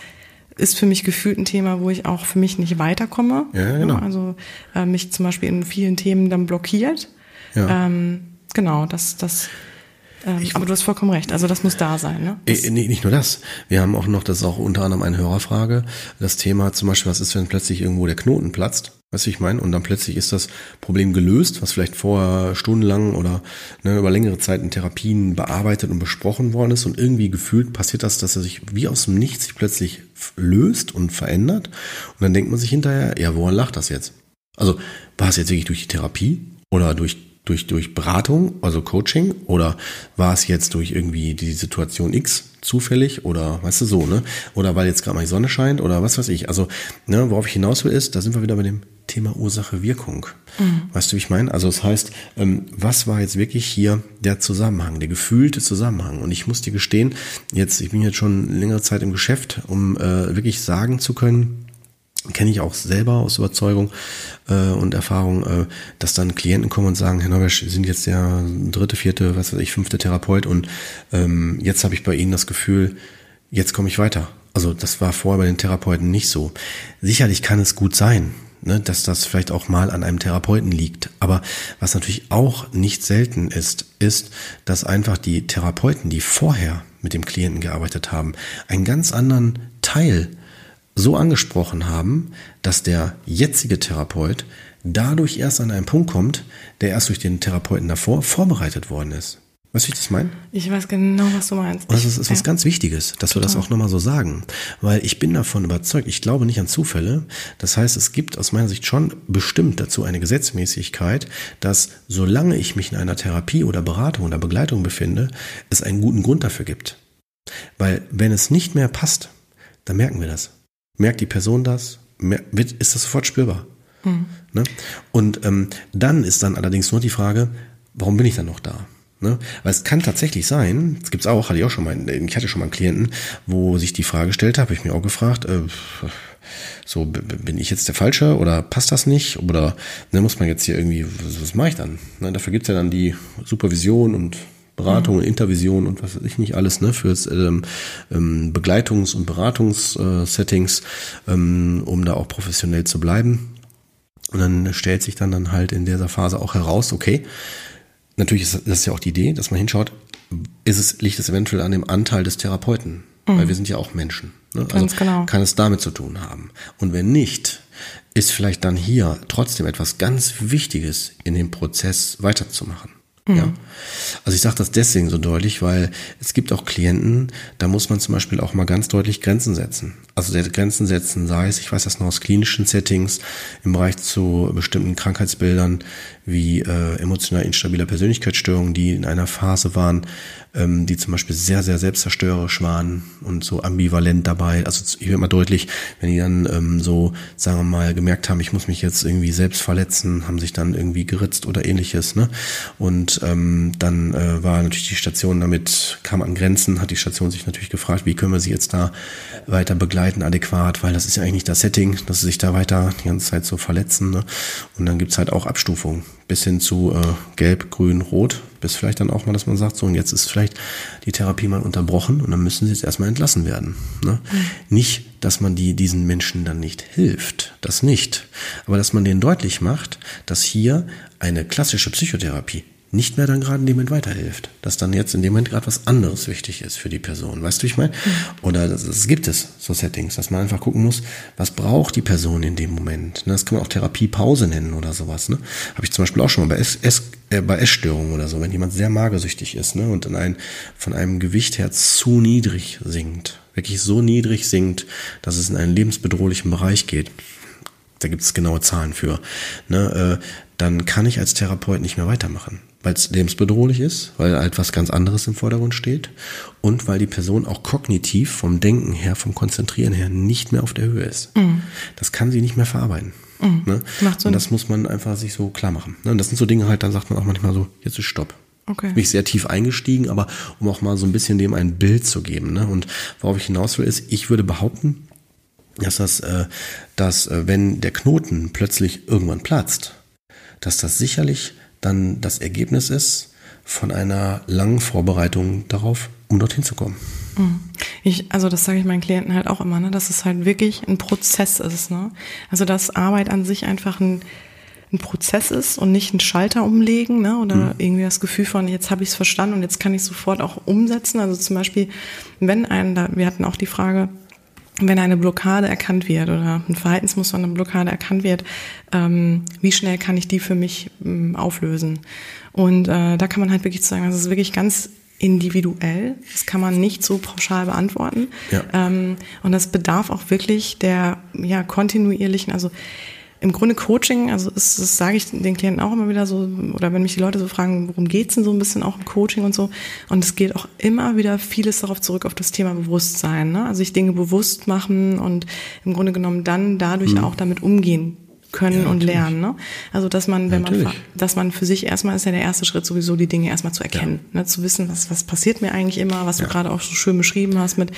ist für mich gefühlt ein Thema, wo ich auch für mich nicht weiterkomme. Ja, genau. Also äh, mich zum Beispiel in vielen Themen dann blockiert. Ja. Ähm, genau, das, das. Ähm, ich, aber du hast vollkommen recht. Also das muss da sein. Ne?
Das, nee, nicht nur das. Wir haben auch noch, das ist auch unter anderem eine Hörerfrage, das Thema zum Beispiel, was ist, wenn plötzlich irgendwo der Knoten platzt? Weißt du, ich meine? Und dann plötzlich ist das Problem gelöst, was vielleicht vorher stundenlang oder ne, über längere Zeit in Therapien bearbeitet und besprochen worden ist. Und irgendwie gefühlt passiert das, dass er sich wie aus dem Nichts sich plötzlich löst und verändert. Und dann denkt man sich hinterher, ja, woran lacht das jetzt? Also war es jetzt wirklich durch die Therapie oder durch durch, durch Beratung, also Coaching, oder war es jetzt durch irgendwie die Situation X zufällig oder weißt du so, ne? Oder weil jetzt gerade mal die Sonne scheint oder was weiß ich. Also, ne, worauf ich hinaus will, ist, da sind wir wieder bei dem Thema Ursache-Wirkung. Mhm. Weißt du, wie ich meine? Also das heißt, ähm, was war jetzt wirklich hier der Zusammenhang, der gefühlte Zusammenhang? Und ich muss dir gestehen, jetzt, ich bin jetzt schon längere Zeit im Geschäft, um äh, wirklich sagen zu können, kenne ich auch selber aus Überzeugung äh, und Erfahrung, äh, dass dann Klienten kommen und sagen, Herr Neubersch, Sie sind jetzt der dritte, vierte, was weiß ich, fünfte Therapeut und ähm, jetzt habe ich bei Ihnen das Gefühl, jetzt komme ich weiter. Also das war vorher bei den Therapeuten nicht so. Sicherlich kann es gut sein, ne, dass das vielleicht auch mal an einem Therapeuten liegt. Aber was natürlich auch nicht selten ist, ist, dass einfach die Therapeuten, die vorher mit dem Klienten gearbeitet haben, einen ganz anderen Teil so angesprochen haben, dass der jetzige Therapeut dadurch erst an einen Punkt kommt, der erst durch den Therapeuten davor vorbereitet worden ist. Weißt du, wie ich das meine?
Ich weiß genau, was du meinst.
Und das ist, was ja. ganz Wichtiges, dass Total. wir das auch nochmal so sagen. Weil ich bin davon überzeugt, ich glaube nicht an Zufälle. Das heißt, es gibt aus meiner Sicht schon bestimmt dazu eine Gesetzmäßigkeit, dass solange ich mich in einer Therapie oder Beratung oder Begleitung befinde, es einen guten Grund dafür gibt. Weil wenn es nicht mehr passt, dann merken wir das. Merkt die Person das? Ist das sofort spürbar? Mhm. Ne? Und ähm, dann ist dann allerdings nur die Frage, warum bin ich dann noch da? Ne? Weil es kann tatsächlich sein, das gibt's auch, hatte ich auch schon mal, ich hatte schon mal einen Klienten, wo sich die Frage gestellt habe, ich mir auch gefragt, äh, so bin ich jetzt der Falsche oder passt das nicht? Oder ne, muss man jetzt hier irgendwie, was, was mache ich dann? Ne, dafür gibt's ja dann die Supervision und Beratung, mhm. Intervision und was weiß ich nicht alles, ne, fürs ähm, ähm, Begleitungs- und Beratungssettings, ähm, um da auch professionell zu bleiben. Und dann stellt sich dann dann halt in dieser Phase auch heraus, okay, natürlich ist das ja auch die Idee, dass man hinschaut, ist es, liegt es eventuell an dem Anteil des Therapeuten? Mhm. Weil wir sind ja auch Menschen. Ne? Ganz also genau. kann es damit zu tun haben. Und wenn nicht, ist vielleicht dann hier trotzdem etwas ganz Wichtiges in dem Prozess weiterzumachen. Mhm. Ja. Also ich sage das deswegen so deutlich, weil es gibt auch Klienten, da muss man zum Beispiel auch mal ganz deutlich Grenzen setzen. Also der Grenzen setzen, sei es, ich weiß das noch aus klinischen Settings, im Bereich zu bestimmten Krankheitsbildern wie äh, emotional instabiler Persönlichkeitsstörungen, die in einer Phase waren, ähm, die zum Beispiel sehr, sehr selbstzerstörerisch waren und so ambivalent dabei. Also ich werde mal deutlich, wenn die dann ähm, so, sagen wir mal, gemerkt haben, ich muss mich jetzt irgendwie selbst verletzen, haben sich dann irgendwie geritzt oder ähnliches. Ne? Und ähm, dann äh, war natürlich die Station damit, kam an Grenzen, hat die Station sich natürlich gefragt, wie können wir sie jetzt da weiter begleiten, adäquat, weil das ist ja eigentlich nicht das Setting, dass sie sich da weiter die ganze Zeit so verletzen. Ne? Und dann gibt's halt auch Abstufungen bis hin zu äh, Gelb, Grün, Rot, bis vielleicht dann auch mal, dass man sagt, so und jetzt ist vielleicht die Therapie mal unterbrochen und dann müssen sie jetzt erstmal entlassen werden. Ne? Mhm. Nicht, dass man die, diesen Menschen dann nicht hilft, das nicht, aber dass man denen deutlich macht, dass hier eine klassische Psychotherapie nicht mehr dann gerade in dem Moment weiterhilft. Dass dann jetzt in dem Moment gerade was anderes wichtig ist für die Person. Weißt du, ich meine? Mhm. Oder das, das, gibt es, so Settings, dass man einfach gucken muss, was braucht die Person in dem Moment. Ne? Das kann man auch Therapiepause nennen oder sowas. Ne? Habe ich zum Beispiel auch schon mal bei, Ess, Ess, äh, bei Essstörungen oder so, wenn jemand sehr magersüchtig ist ne? und in ein, von einem Gewicht her zu niedrig sinkt, wirklich so niedrig sinkt, dass es in einen lebensbedrohlichen Bereich geht. Da gibt es genaue Zahlen für. Ne? Äh, dann kann ich als Therapeut nicht mehr weitermachen weil es lebensbedrohlich ist, weil halt was ganz anderes im Vordergrund steht und weil die Person auch kognitiv vom Denken her, vom Konzentrieren her nicht mehr auf der Höhe ist. Mhm. Das kann sie nicht mehr verarbeiten. Mhm. Ne? Und das muss man einfach sich so klar machen. Ne? Und das sind so Dinge halt, dann sagt man auch manchmal so, jetzt ist Stopp. Okay. Bin ich sehr tief eingestiegen, aber um auch mal so ein bisschen dem ein Bild zu geben. Ne? Und worauf ich hinaus will, ist, ich würde behaupten, dass das, äh, dass äh, wenn der Knoten plötzlich irgendwann platzt, dass das sicherlich dann das Ergebnis ist von einer langen Vorbereitung darauf, um dorthin zu kommen.
Mhm. Ich, also das sage ich meinen Klienten halt auch immer, ne, dass es halt wirklich ein Prozess ist. Ne? Also dass Arbeit an sich einfach ein, ein Prozess ist und nicht ein Schalter umlegen ne? oder mhm. irgendwie das Gefühl von, jetzt habe ich es verstanden und jetzt kann ich sofort auch umsetzen. Also zum Beispiel, wenn ein, da, wir hatten auch die Frage, wenn eine Blockade erkannt wird oder ein Verhaltensmuster eine Blockade erkannt wird, ähm, wie schnell kann ich die für mich ähm, auflösen? Und äh, da kann man halt wirklich sagen, das ist wirklich ganz individuell. Das kann man nicht so pauschal beantworten. Ja. Ähm, und das bedarf auch wirklich der ja kontinuierlichen, also im Grunde Coaching, also das, das sage ich den Klienten auch immer wieder so, oder wenn mich die Leute so fragen, worum geht's denn so ein bisschen auch im Coaching und so. Und es geht auch immer wieder vieles darauf zurück auf das Thema Bewusstsein. Ne? Also sich Dinge bewusst machen und im Grunde genommen dann dadurch mhm. auch damit umgehen können ja, und lernen. Ne? Also dass man, wenn natürlich. man, dass man für sich erstmal ist ja der erste Schritt sowieso die Dinge erstmal zu erkennen, ja. ne? zu wissen, was was passiert mir eigentlich immer, was ja. du gerade auch so schön beschrieben hast, mit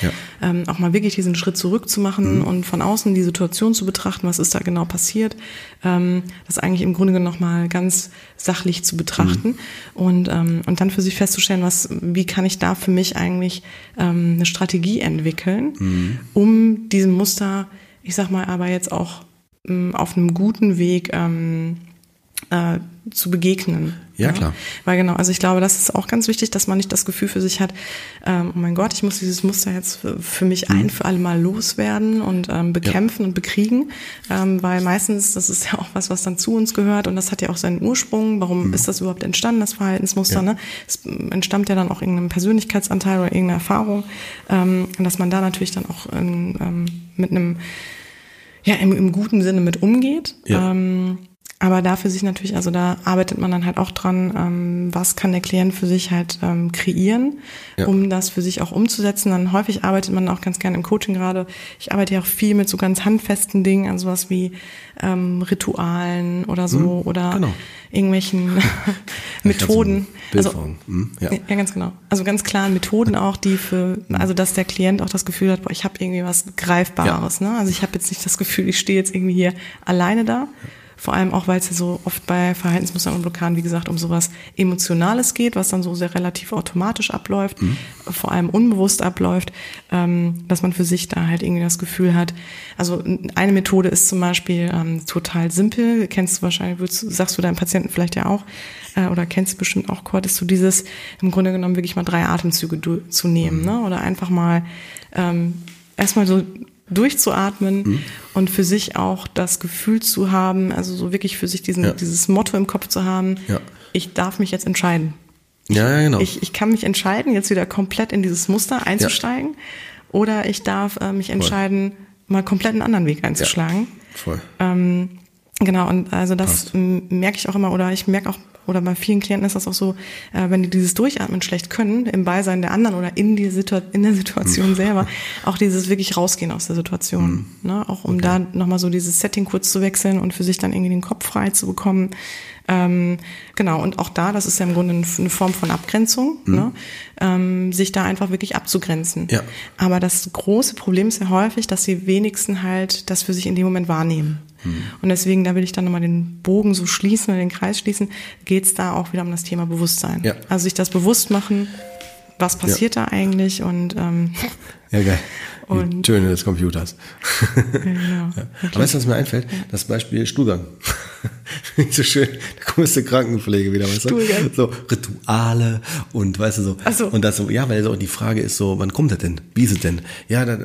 ähm, auch mal wirklich diesen Schritt zurückzumachen mhm. und von außen die Situation zu betrachten, was ist da genau passiert, ähm, das eigentlich im Grunde genommen nochmal ganz sachlich zu betrachten mhm. und ähm, und dann für sich festzustellen, was wie kann ich da für mich eigentlich ähm, eine Strategie entwickeln, mhm. um diesem Muster, ich sag mal, aber jetzt auch auf einem guten Weg ähm, äh, zu begegnen.
Ja, klar.
Weil genau, also ich glaube, das ist auch ganz wichtig, dass man nicht das Gefühl für sich hat, ähm, oh mein Gott, ich muss dieses Muster jetzt für, für mich
Mhm.
ein für alle Mal loswerden und ähm, bekämpfen und bekriegen, ähm, weil meistens, das ist ja auch was, was dann zu uns gehört und das hat ja auch seinen Ursprung. Warum ist das überhaupt entstanden, das Verhaltensmuster?
Mhm. Ja.
Ne? Es entstammt ja dann auch irgendeinem Persönlichkeitsanteil oder irgendeiner Erfahrung, ähm, und dass man da natürlich dann auch in, ähm, mit einem ja, im, im guten Sinne mit umgeht.
Ja.
Ähm, aber da für sich natürlich, also da arbeitet man dann halt auch dran, ähm, was kann der Klient für sich halt ähm, kreieren,
Ja.
um das für sich auch umzusetzen. Dann häufig arbeitet man auch ganz gerne im Coaching gerade. Ich arbeite ja auch viel mit so ganz handfesten Dingen, also sowas wie ähm, Ritualen oder so oder
genau.
irgendwelchen Methoden. Also.
Mhm, ja.
ja, ganz genau. Also ganz klaren Methoden auch, die für, also dass der Klient auch das Gefühl hat, boah, ich habe irgendwie was Greifbares. Ne? Also ich habe jetzt nicht das Gefühl, ich stehe jetzt irgendwie hier alleine da. Vor allem auch, weil es ja so oft bei Verhaltensmustern und Blockaden, wie gesagt, um sowas Emotionales geht, was dann so sehr relativ automatisch abläuft, vor allem unbewusst abläuft, ähm, dass man für sich da halt irgendwie das Gefühl hat. Also eine Methode ist zum Beispiel ähm, total simpel, kennst du wahrscheinlich, würdest, sagst du deinem Patienten vielleicht ja auch, äh, oder kennst du bestimmt auch, Kurt, ist so dieses, im Grunde genommen wirklich mal drei Atemzüge zu nehmen, ne? oder einfach mal ähm, erstmal so durchzuatmen
Mhm.
und für sich auch das Gefühl zu haben, also so wirklich für sich diesen,
Ja.
dieses Motto im Kopf zu haben,
Ja.
ich darf mich jetzt entscheiden.
ja, ja, genau.
Ich, ich kann mich entscheiden, jetzt wieder komplett in dieses Muster einzusteigen oder ich darf äh, mich entscheiden, mal komplett einen anderen Weg einzuschlagen.
Voll.
Ähm, genau, und also das
Passt.
merke ich auch immer, oder ich merke auch, oder bei vielen Klienten ist das auch so, äh, wenn die dieses Durchatmen schlecht können, im Beisein der anderen oder in, die Situa in der Situation selber, auch dieses wirklich rausgehen aus der Situation. Ne? Auch um da nochmal so dieses Setting kurz zu wechseln und für sich dann irgendwie den Kopf frei zu bekommen. Ähm, genau, und auch da, das ist ja im Grunde eine Form von Abgrenzung, ne? ähm, sich da einfach wirklich abzugrenzen.
Ja.
Aber das große Problem ist ja häufig, dass die wenigsten halt das für sich in dem Moment wahrnehmen. Und deswegen, da will ich dann nochmal den Bogen so schließen oder den Kreis schließen, geht's da auch wieder um das Thema Bewusstsein.
Ja.
Also sich das bewusst machen, was passiert da eigentlich und ähm,
Ja, geil. Die
Und-
Töne des Computers.
genau.
Aber weißt du, was mir einfällt? Das Beispiel Stuhlgang. Nicht so schön. Da kommst du Krankenpflege wieder, weißt du?
Stuhlgang.
So Rituale und weißt du so.
Ach so.
Und das ja, weil so die Frage ist so, wann kommt das denn? Wie ist es denn? Ja, da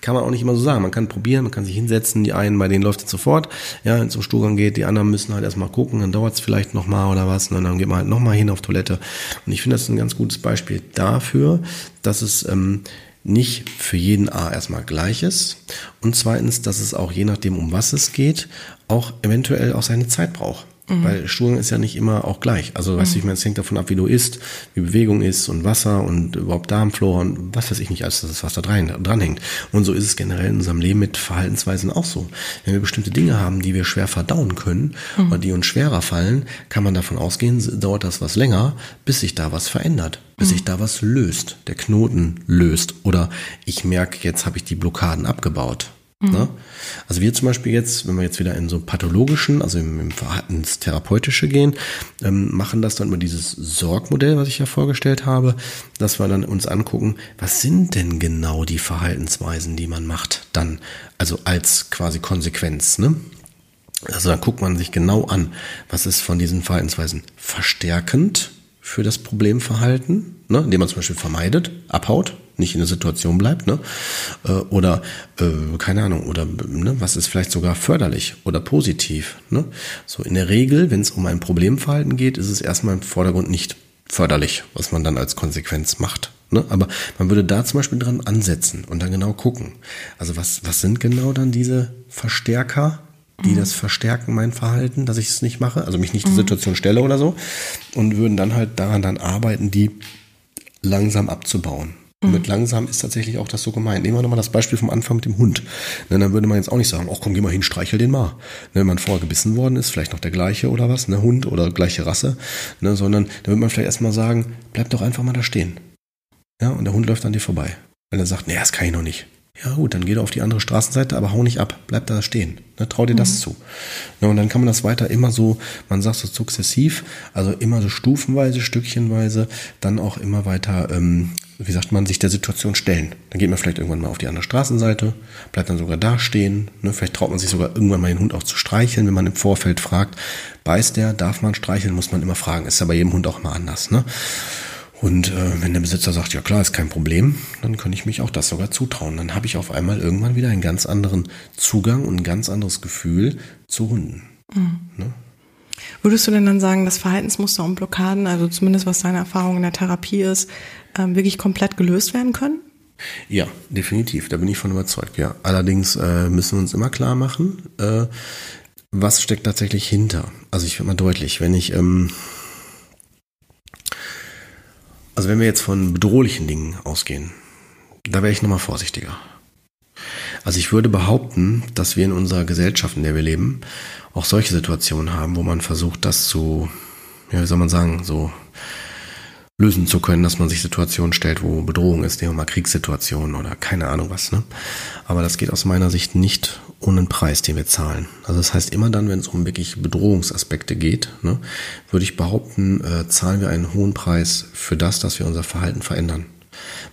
kann man auch nicht immer so sagen. Man kann probieren, man kann sich hinsetzen. Die einen, bei denen läuft es sofort. Ja, wenn es zum Stuhlgang geht, die anderen müssen halt erstmal gucken, dann dauert es vielleicht nochmal oder was. Und dann geht man halt nochmal hin auf Toilette. Und ich finde, das ist ein ganz gutes Beispiel dafür, dass es ähm, nicht für jeden A erstmal gleich ist und zweitens, dass es auch je nachdem, um was es geht, auch eventuell auch seine Zeit braucht. Weil Stuhlgang ist ja nicht immer auch gleich. Also, weißt du, ich meine, es hängt davon ab, wie du isst, wie Bewegung ist und Wasser und überhaupt Darmflora und was weiß ich nicht, alles, das, was da dran, dran hängt. Und so ist es generell in unserem Leben mit Verhaltensweisen auch so. Wenn wir bestimmte Dinge haben, die wir schwer verdauen können oder die uns schwerer fallen, kann man davon ausgehen, dauert das was länger, bis sich da was verändert, bis sich da was löst, der Knoten löst oder ich merke, jetzt habe ich die Blockaden abgebaut. Ne? Also wir zum Beispiel jetzt, wenn wir jetzt wieder in so pathologischen, also im, im Verhaltenstherapeutische gehen, ähm, machen das dann über dieses Sorgmodell, was ich ja vorgestellt habe, dass wir dann uns angucken, was sind denn genau die Verhaltensweisen, die man macht, dann, also als quasi Konsequenz, ne? Also da guckt man sich genau an, was ist von diesen Verhaltensweisen verstärkend für das Problemverhalten, ne, indem man zum Beispiel vermeidet, abhaut, nicht in der Situation bleibt, ne, äh, oder äh, keine Ahnung, oder ne, was ist vielleicht sogar förderlich oder positiv, ne. So in der Regel, wenn es um ein Problemverhalten geht, ist es erstmal im Vordergrund nicht förderlich, was man dann als Konsequenz macht. Ne? Aber man würde da zum Beispiel dran ansetzen und dann genau gucken. Also was, was sind genau dann diese Verstärker, die das verstärken, mein Verhalten, dass ich es nicht mache, also mich nicht die Situation stelle oder so, und würden dann halt daran dann arbeiten, die langsam abzubauen. Und mit langsam ist tatsächlich auch das so gemeint. Nehmen wir nochmal das Beispiel vom Anfang mit dem Hund. Ne, dann würde man jetzt auch nicht sagen, ach komm, geh mal hin, streichel den mal. Ne, wenn man vorher gebissen worden ist, vielleicht noch der gleiche oder was, ne, Hund oder gleiche Rasse, ne, sondern da würde man vielleicht erstmal sagen, bleib doch einfach mal da stehen. Ja, und der Hund läuft an dir vorbei. Weil er sagt, nee, das kann ich noch nicht. Ja gut, dann geh doch auf die andere Straßenseite, aber hau nicht ab, bleib da stehen. Ne, trau dir das zu. Ne, und dann kann man das weiter immer so, man sagt so sukzessiv, also immer so stufenweise, stückchenweise, dann auch immer weiter ähm, wie sagt man, sich der Situation stellen. Dann geht man vielleicht irgendwann mal auf die andere Straßenseite, bleibt dann sogar da stehen. Ne? Vielleicht traut man sich sogar irgendwann mal den Hund auch zu streicheln, wenn man im Vorfeld fragt, beißt der, darf man streicheln, muss man immer fragen. Ist ja bei jedem Hund auch immer anders. Ne? Und äh, wenn der Besitzer sagt, ja klar, ist kein Problem, dann kann ich mich auch das sogar zutrauen. Dann habe ich auf einmal irgendwann wieder einen ganz anderen Zugang und ein ganz anderes Gefühl zu Hunden. Mhm. Ne?
Würdest du denn dann sagen, dass Verhaltensmuster und Blockaden, also zumindest was deine Erfahrung in der Therapie ist, ähm, wirklich komplett gelöst werden können?
Ja, definitiv. Da bin ich von überzeugt. Ja, allerdings äh, müssen wir uns immer klar machen, äh, was steckt tatsächlich hinter. Also ich werde mal deutlich, wenn ich ähm, also wenn wir jetzt von bedrohlichen Dingen ausgehen, da wäre ich nochmal vorsichtiger. Also ich würde behaupten, dass wir in unserer Gesellschaft, in der wir leben, auch solche Situationen haben, wo man versucht, das zu, ja, wie soll man sagen, so lösen zu können, dass man sich Situationen stellt, wo Bedrohung ist, nehmen wir mal Kriegssituationen oder keine Ahnung was. Ne? Aber das geht aus meiner Sicht nicht ohne einen Preis, den wir zahlen. Also das heißt, immer dann, wenn es um wirklich Bedrohungsaspekte geht, ne, würde ich behaupten, äh, zahlen wir einen hohen Preis für das, dass wir unser Verhalten verändern.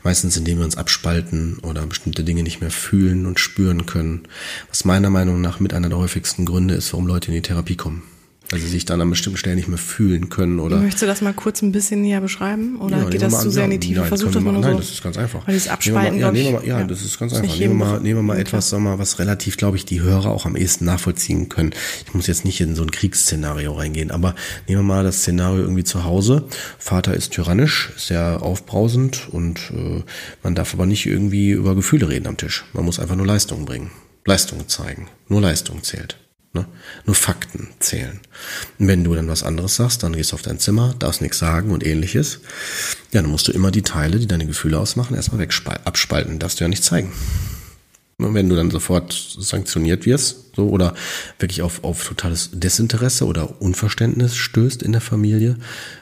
Meistens indem wir uns abspalten oder bestimmte Dinge nicht mehr fühlen und spüren können, was meiner Meinung nach mit einer der häufigsten Gründe ist, warum Leute in die Therapie kommen weil sie sich dann an bestimmten Stellen nicht mehr fühlen können oder.
Möchtest du das mal kurz ein bisschen näher beschreiben oder ja, geht das zu sehr in die Tiefe?
Nein,
Versuch
das
mal
Nein,
so.
das ist ganz einfach.
Weil dieses Abspalten,
nehmen wir mal, ja, nehmen wir mal, ja, ja, das ist ganz einfach. Nehmen wir mal, nehmen wir mal etwas, sag mal, was relativ, glaube ich, die Hörer auch am ehesten nachvollziehen können. Ich muss jetzt nicht in so ein Kriegsszenario reingehen, aber nehmen wir mal das Szenario irgendwie zu Hause. Vater ist tyrannisch, sehr aufbrausend und äh, man darf aber nicht irgendwie über Gefühle reden am Tisch. Man muss einfach nur Leistung bringen. Leistung zeigen. Nur Leistung zählt. Ne? Nur Fakten zählen. Und wenn du dann was anderes sagst, dann gehst du auf dein Zimmer, darfst nichts sagen und ähnliches. Ja, dann musst du immer die Teile, die deine Gefühle ausmachen, erstmal abspalten. Darfst du ja nicht zeigen. Und wenn du dann sofort sanktioniert wirst, so, oder wirklich auf, auf totales Desinteresse oder Unverständnis stößt in der Familie,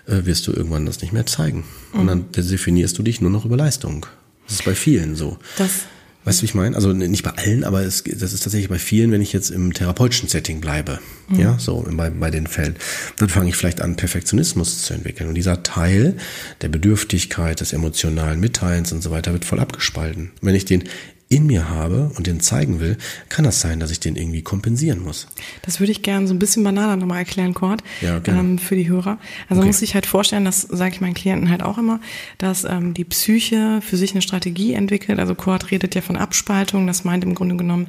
äh, wirst du irgendwann das nicht mehr zeigen. Mhm. Und dann definierst du dich nur noch über Leistung. Das ist bei vielen so.
Das
Weißt du, wie ich meine? Also nicht bei allen, aber es, das ist tatsächlich bei vielen, wenn ich jetzt im therapeutischen Setting bleibe, mhm. ja, so bei, bei den Fällen, dann fange ich vielleicht an, Perfektionismus zu entwickeln. Und dieser Teil der Bedürftigkeit, des emotionalen Mitteilens und so weiter wird voll abgespalten. Wenn ich den in mir habe und den zeigen will, kann das sein, dass ich den irgendwie kompensieren muss.
Das würde ich gerne so ein bisschen banaler nochmal erklären, Cord,
ja, ähm,
für die Hörer. Also okay. muss sich halt vorstellen, das sage ich meinen Klienten halt auch immer, dass ähm, die Psyche für sich eine Strategie entwickelt. Also Cord redet ja von Abspaltung, das meint im Grunde genommen,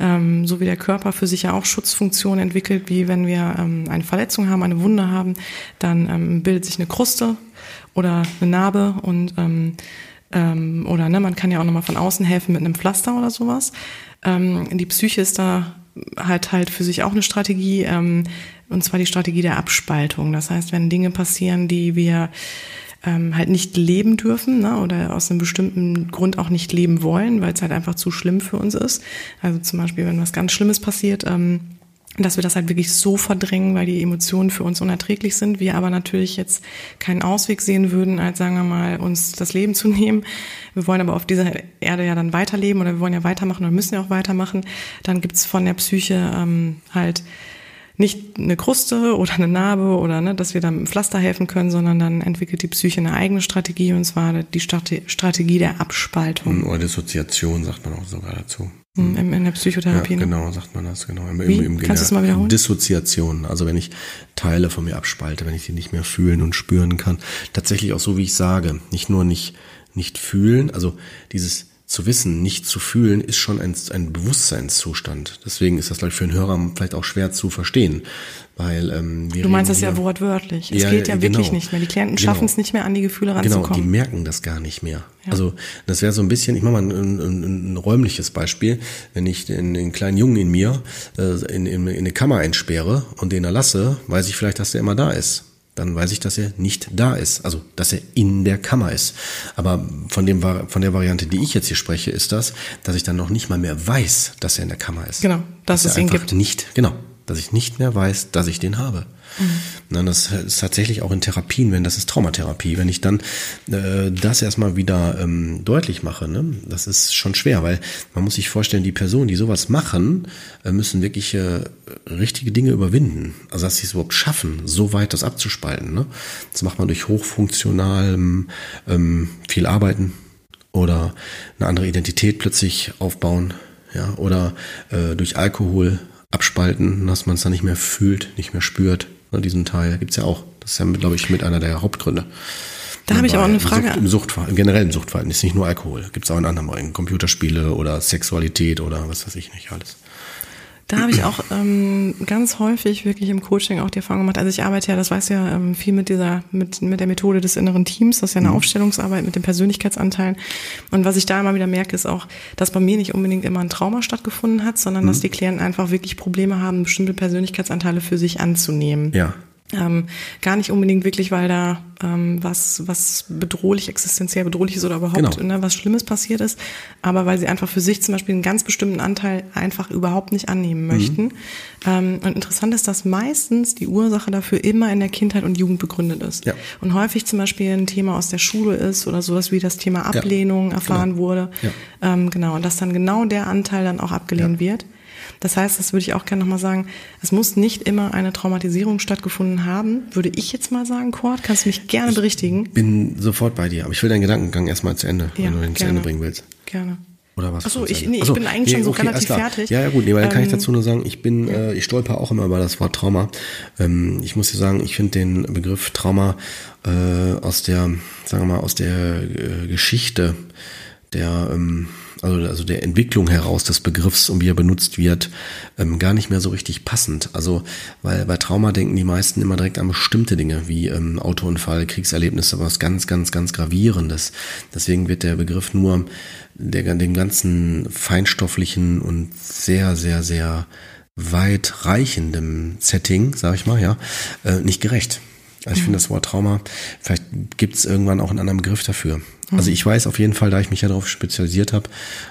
ähm, so wie der Körper für sich ja auch Schutzfunktionen entwickelt, wie wenn wir ähm, eine Verletzung haben, eine Wunde haben, dann ähm, bildet sich eine Kruste oder eine Narbe und ähm, ähm, oder ne, man kann ja auch nochmal von außen helfen mit einem Pflaster oder sowas. Ähm, die Psyche ist da halt halt für sich auch eine Strategie, ähm, und zwar die Strategie der Abspaltung. Das heißt, wenn Dinge passieren, die wir ähm, halt nicht leben dürfen ne, oder aus einem bestimmten Grund auch nicht leben wollen, weil es halt einfach zu schlimm für uns ist. Also zum Beispiel, wenn was ganz Schlimmes passiert, ähm, dass wir das halt wirklich so verdrängen, weil die Emotionen für uns unerträglich sind, wir aber natürlich jetzt keinen Ausweg sehen würden, als sagen wir mal, uns das Leben zu nehmen. Wir wollen aber auf dieser Erde ja dann weiterleben oder wir wollen ja weitermachen oder müssen ja auch weitermachen. Dann gibt's von der Psyche ähm, halt nicht eine Kruste oder eine Narbe oder ne, dass wir dann mit dem Pflaster helfen können, sondern dann entwickelt die Psyche eine eigene Strategie und zwar die Strategie der Abspaltung.
Oder Dissoziation sagt man auch sogar dazu.
In, in der Psychotherapie.
Ja, ne? genau, sagt man das, genau. Im,
Wie? Im, im, Kannst du es mal wiederholen?
Dissoziation, also wenn ich Teile von mir abspalte, wenn ich die nicht mehr fühlen und spüren kann. Tatsächlich auch so, wie ich sage. Nicht nur nicht, nicht fühlen, also dieses zu wissen, nicht zu fühlen, ist schon ein, ein Bewusstseinszustand. Deswegen ist das, glaube ich, für einen Hörer vielleicht auch schwer zu verstehen. Weil, ähm,
wir du meinst das ja wortwörtlich. Es ja, geht ja genau. wirklich nicht mehr. Die Klienten genau. schaffen es nicht mehr, an die Gefühle ranzukommen.
Genau, die merken das gar nicht mehr. Ja. Also das wäre so ein bisschen, ich mache mal ein, ein, ein, räumliches Beispiel. Wenn ich den, den kleinen Jungen in mir äh, in, in, in eine Kammer einsperre und den erlasse, weiß ich vielleicht, dass der immer da ist dann weiß ich, dass er nicht da ist, also dass er in der Kammer ist. Aber von dem von der Variante, die ich jetzt hier spreche, ist das, dass ich dann noch nicht mal mehr weiß, dass er in der Kammer ist.
Genau, dass, dass es ihn gibt.
Nicht, genau, dass ich nicht mehr weiß, dass ich den habe. Mhm. Das ist tatsächlich auch in Therapien, wenn das ist Traumatherapie. Wenn ich dann äh, das erstmal wieder ähm, deutlich mache, ne? das ist schon schwer, weil man muss sich vorstellen, die Personen, die sowas machen, äh, müssen wirklich äh, richtige Dinge überwinden. Also dass sie es überhaupt schaffen, so weit das abzuspalten. Ne? Das macht man durch hochfunktional ähm, viel Arbeiten oder eine andere Identität plötzlich aufbauen, ja, oder äh, durch Alkohol abspalten, dass man es dann nicht mehr fühlt, nicht mehr spürt. Ne, diesen Teil gibt's ja auch. Das ist ja, glaube ich, mit einer der Hauptgründe.
Da habe ich auch eine Frage.
Im, Suchtverhalten, im generellen Suchtverhalten ist nicht nur Alkohol. Gibt's auch in anderen Bereichen. Computerspiele oder Sexualität oder was weiß ich nicht alles.
Da habe ich auch ähm, ganz häufig wirklich im Coaching auch die Erfahrung gemacht. Also ich arbeite ja, das weiß ja ähm, viel mit dieser, mit, mit der Methode des inneren Teams. Das ist ja eine mhm. Aufstellungsarbeit mit den Persönlichkeitsanteilen. Und was ich da immer wieder merke, ist auch, dass bei mir nicht unbedingt immer ein Trauma stattgefunden hat, sondern mhm. dass die Klienten einfach wirklich Probleme haben, bestimmte Persönlichkeitsanteile für sich anzunehmen.
Ja.
Ähm, gar nicht unbedingt wirklich, weil da ähm, was, was bedrohlich, existenziell bedrohlich ist oder überhaupt genau. ne, was Schlimmes passiert ist, aber weil sie einfach für sich zum Beispiel einen ganz bestimmten Anteil einfach überhaupt nicht annehmen mhm. möchten. Mhm. Ähm, und interessant ist, dass meistens die Ursache dafür immer in der Kindheit und Jugend begründet ist. Ja. Und häufig zum Beispiel ein Thema aus der Schule ist oder sowas wie das Thema Ablehnung ja. erfahren genau. wurde. Ja. Ähm, genau, und dass dann genau der Anteil dann auch abgelehnt wird. Das heißt, das würde ich auch gerne nochmal sagen, es muss nicht immer eine Traumatisierung stattgefunden haben, würde ich jetzt mal sagen, Kurt, kannst du mich gerne
ich
berichtigen.
bin sofort bei dir, aber ich will deinen Gedankengang erstmal zu Ende, ja, wenn du den zu Ende bringen willst.
Gerne.
Oder was?
Achso, ich, nee, ich bin eigentlich nee, schon so okay, relativ fertig.
Ja, ja gut, nee, weil ähm, kann ich ähm, dazu nur sagen, ich bin, äh, ich stolper auch immer über das Wort Trauma. Ähm, ich muss dir sagen, ich finde den Begriff Trauma äh, aus der, sagen wir mal, aus der äh, Geschichte der ähm, also, also der Entwicklung heraus des Begriffs und wie er benutzt wird, ähm, gar nicht mehr so richtig passend. Also, weil bei Trauma denken die meisten immer direkt an bestimmte Dinge, wie ähm, Autounfall, Kriegserlebnisse, was ganz, ganz, ganz Gravierendes. Deswegen wird der Begriff nur der, dem ganzen feinstofflichen und sehr, sehr, sehr weitreichendem Setting, sag ich mal, ja, äh, nicht gerecht. Also ich finde das Wort Trauma, vielleicht gibt es irgendwann auch einen anderen Begriff dafür. Also ich weiß auf jeden Fall, da ich mich ja darauf spezialisiert habe,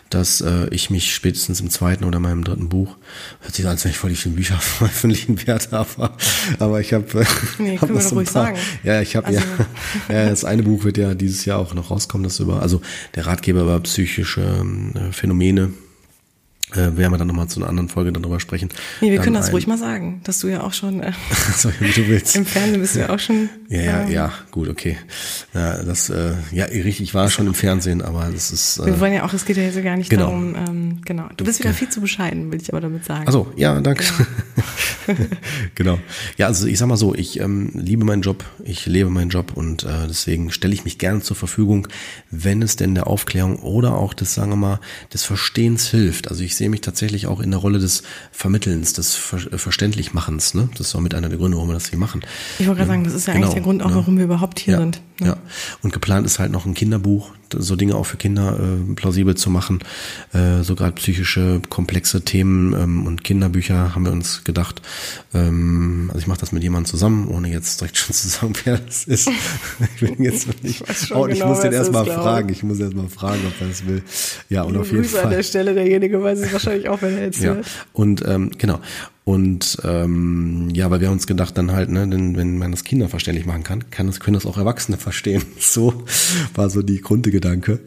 dass äh, ich mich spätestens im zweiten oder meinem dritten Buch, hört sich als wenn ich voll die vielen Bücher veröffentlichen werde, aber, aber ich habe äh,
nee, hab das so ein paar, sagen.
ja, ich habe also. ja, ja, das eine Buch wird ja dieses Jahr auch noch rauskommen, das über, also der Ratgeber über psychische äh, Phänomene äh, werden wir dann nochmal zu einer anderen Folge dann drüber sprechen.
Nee, wir
dann
können das ruhig mal sagen, dass du ja auch schon äh,
so, du willst.
im Fernsehen bist du ja auch schon.
Ja, ja, ähm, ja, gut, okay. Ja, das, äh, ja, richtig, ich war schon im Fernsehen, aber das ist.
Äh, wir wollen ja auch, es geht ja jetzt gar nicht genau. darum, ähm, genau. Du bist wieder viel zu bescheiden, will ich aber damit sagen.
Also, ja, danke. Genau. genau. Ja, also ich sag mal so, ich ähm, liebe meinen Job, ich lebe meinen Job und äh, deswegen stelle ich mich gerne zur Verfügung, wenn es denn der Aufklärung oder auch des, sagen wir mal, des Verstehens hilft. Also ich sehe mich tatsächlich auch in der Rolle des Vermittelns, des Ver äh, Verständlichmens. Ne? Das ist auch mit einer der Gründe, warum wir das hier machen.
Ich wollte gerade sagen, das ist ja genau, eigentlich der Grund auch, ne? warum wir überhaupt hier
ja,
sind.
Ne? Ja, und geplant ist halt noch ein Kinderbuch, so Dinge auch für Kinder äh, plausibel zu machen. Äh, so gerade psychische, komplexe Themen ähm, und Kinderbücher haben wir uns gedacht. Ähm, also ich mache das mit jemandem zusammen, ohne jetzt direkt schon zu sagen, wer das ist. ich bin jetzt nicht. Ich, oh, ich genau, muss den erstmal fragen. Ich muss erstmal fragen, ob er das will. Ja, und auf jeden Fall.
an der Stelle, derjenige weiß es wahrscheinlich auch, wenn er jetzt
ja. hört. Und ähm, genau. Und ähm, ja, weil wir uns gedacht dann halt, ne, denn wenn man das Kinder verständlich machen kann, kann das, können das auch Erwachsene verstehen. So war so die Grundgedanke.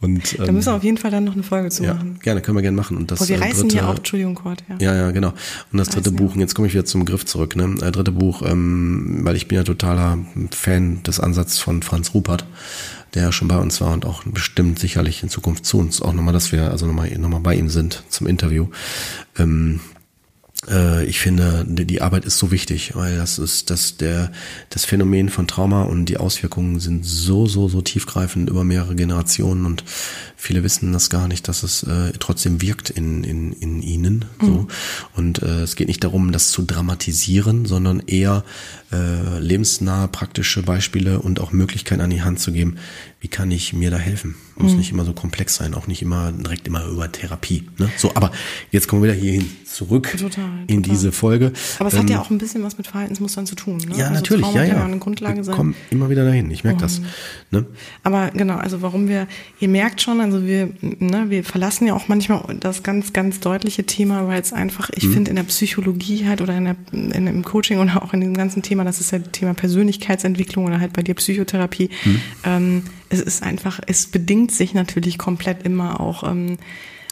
Und,
ähm, da müssen wir auf jeden Fall dann noch eine Folge zu
ja,
machen.
Gerne, können wir gerne machen. Und das
Boah, wir äh, reißen dritte, hier auch, Entschuldigung, Kurt,
ja. Ja, ja, genau. Und das dritte Buch, jetzt komme ich wieder zum Griff zurück, ne? Äh, dritte Buch, ähm, weil ich bin ja totaler Fan des Ansatzes von Franz Rupert der schon bei uns war und auch bestimmt sicherlich in Zukunft zu uns auch nochmal, dass wir also nochmal noch mal bei ihm sind zum Interview. Ähm, äh, ich finde, die Arbeit ist so wichtig, weil das ist das der das Phänomen von Trauma und die Auswirkungen sind so so so tiefgreifend über mehrere Generationen und viele wissen das gar nicht, dass es äh, trotzdem wirkt in in in ihnen so mhm. und äh, es geht nicht darum, das zu dramatisieren, sondern eher äh, lebensnahe praktische Beispiele und auch Möglichkeiten an die Hand zu geben, wie kann ich mir da helfen? Muss mhm. nicht immer so komplex sein, auch nicht immer direkt immer über Therapie. Ne? So, aber jetzt kommen wir wieder hierhin zurück.
Total.
in diese Folge.
Aber es ähm, hat ja auch ein bisschen was mit Verhaltensmustern zu tun. Ne?
Ja, also natürlich, Trauma ja, ja.
Eine Grundlage
wir
sein.
kommen immer wieder dahin. Ich merke das. Ne?
Aber genau, also warum wir, ihr merkt schon, also wir, ne, wir verlassen ja auch manchmal das ganz, ganz deutliche Thema, weil es einfach, ich mhm. finde in der Psychologie halt oder in der, in, im Coaching oder auch in dem ganzen Thema, das ist ja Thema Persönlichkeitsentwicklung oder halt bei dir Psychotherapie. Mhm. Ähm, es ist einfach, es bedingt sich natürlich komplett immer auch. Ähm,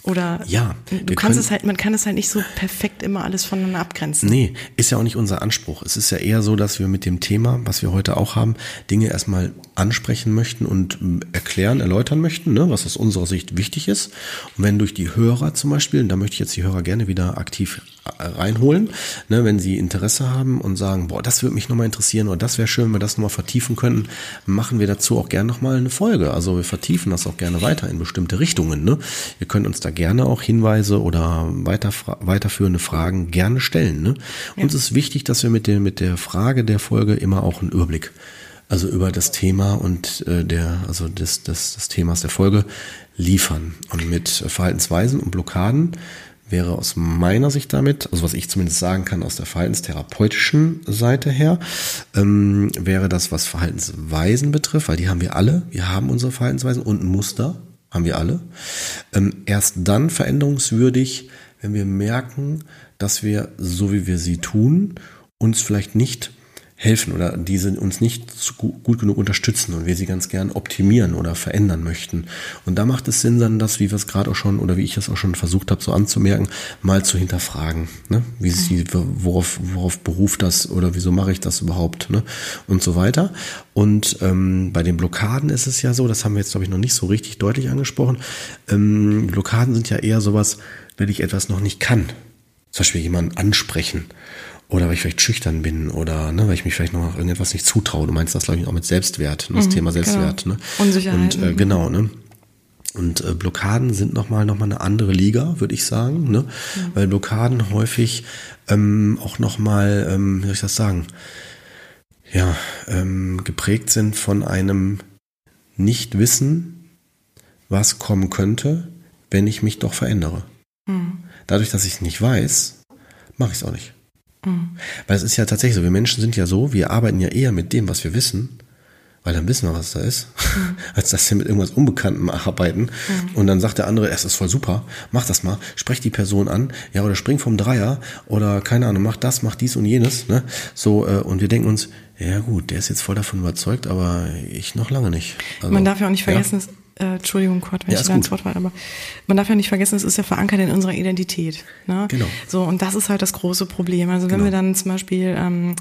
oder
ja,
du kannst es halt, man kann es halt nicht so perfekt immer alles voneinander abgrenzen.
Nee, ist ja auch nicht unser Anspruch. Es ist ja eher so, dass wir mit dem Thema, was wir heute auch haben, Dinge erstmal ansprechen möchten und ähm, erklären, erläutern möchten, ne, was aus unserer Sicht wichtig ist. Und wenn durch die Hörer zum Beispiel, und da möchte ich jetzt die Hörer gerne wieder aktiv reinholen, ne, wenn sie Interesse haben und sagen, boah, das würde mich nochmal interessieren oder das wäre schön, wenn wir das nochmal vertiefen könnten, machen wir dazu auch gerne nochmal eine Folge. Also wir vertiefen das auch gerne weiter in bestimmte Richtungen. Ne? Ihr könnt uns da gerne auch Hinweise oder weiter, weiterführende Fragen gerne stellen. Ne? Ja. Uns ist wichtig, dass wir mit der, mit der Frage der Folge immer auch einen Überblick also über das Thema und äh, der, also des, des, des Themas der Folge liefern. Und mit Verhaltensweisen und Blockaden wäre aus meiner Sicht damit, also was ich zumindest sagen kann aus der verhaltenstherapeutischen Seite her, ähm, wäre das, was Verhaltensweisen betrifft, weil die haben wir alle, wir haben unsere Verhaltensweisen und Muster, haben wir alle. Ähm, erst dann veränderungswürdig, wenn wir merken, dass wir, so wie wir sie tun, uns vielleicht nicht helfen oder diese uns nicht gut genug unterstützen und wir sie ganz gern optimieren oder verändern möchten. Und da macht es Sinn, dann das, wie wir es gerade auch schon oder wie ich es auch schon versucht habe, so anzumerken, mal zu hinterfragen. Ne? Wie sie, worauf, worauf beruft das oder wieso mache ich das überhaupt? Ne? Und so weiter. Und ähm, bei den Blockaden ist es ja so, das haben wir jetzt, glaube ich, noch nicht so richtig deutlich angesprochen. Ähm, Blockaden sind ja eher sowas, wenn ich etwas noch nicht kann. Zum Beispiel jemanden ansprechen oder weil ich vielleicht schüchtern bin oder ne, weil ich mich vielleicht noch irgendetwas nicht zutraue. Du meinst das, glaube ich, auch mit Selbstwert, ne, das mhm, Thema genau. Selbstwert. Genau. Ne?
Unsicherheit.
Und äh, genau, ne? Und äh, Blockaden sind nochmal noch mal eine andere Liga, würde ich sagen, ne? Mhm. Weil Blockaden häufig ähm, auch nochmal, ähm, wie soll ich das sagen, ja, ähm, geprägt sind von einem Nichtwissen, was kommen könnte, wenn ich mich doch verändere. Mhm. Dadurch, dass ich es nicht weiß, mache ich es auch nicht. Mhm. Weil es ist ja tatsächlich so, wir Menschen sind ja so, wir arbeiten ja eher mit dem, was wir wissen, weil dann wissen wir, was da ist, mhm. als dass wir mit irgendwas Unbekanntem arbeiten. Mhm. Und dann sagt der andere, es ist voll super, mach das mal, sprech die Person an, ja, oder spring vom Dreier oder keine Ahnung, mach das, mach dies und jenes. Ne? So, äh, und wir denken uns, ja gut, der ist jetzt voll davon überzeugt, aber ich noch lange nicht.
Also, Man darf ja auch nicht vergessen, ja? Äh, Entschuldigung, Kurt, wenn ja, ich da ins Wort war, aber man darf ja nicht vergessen, es ist ja verankert in unserer Identität. Ne?
Genau.
So, und das ist halt das große Problem. Also wenn genau. wir dann zum Beispiel ähm,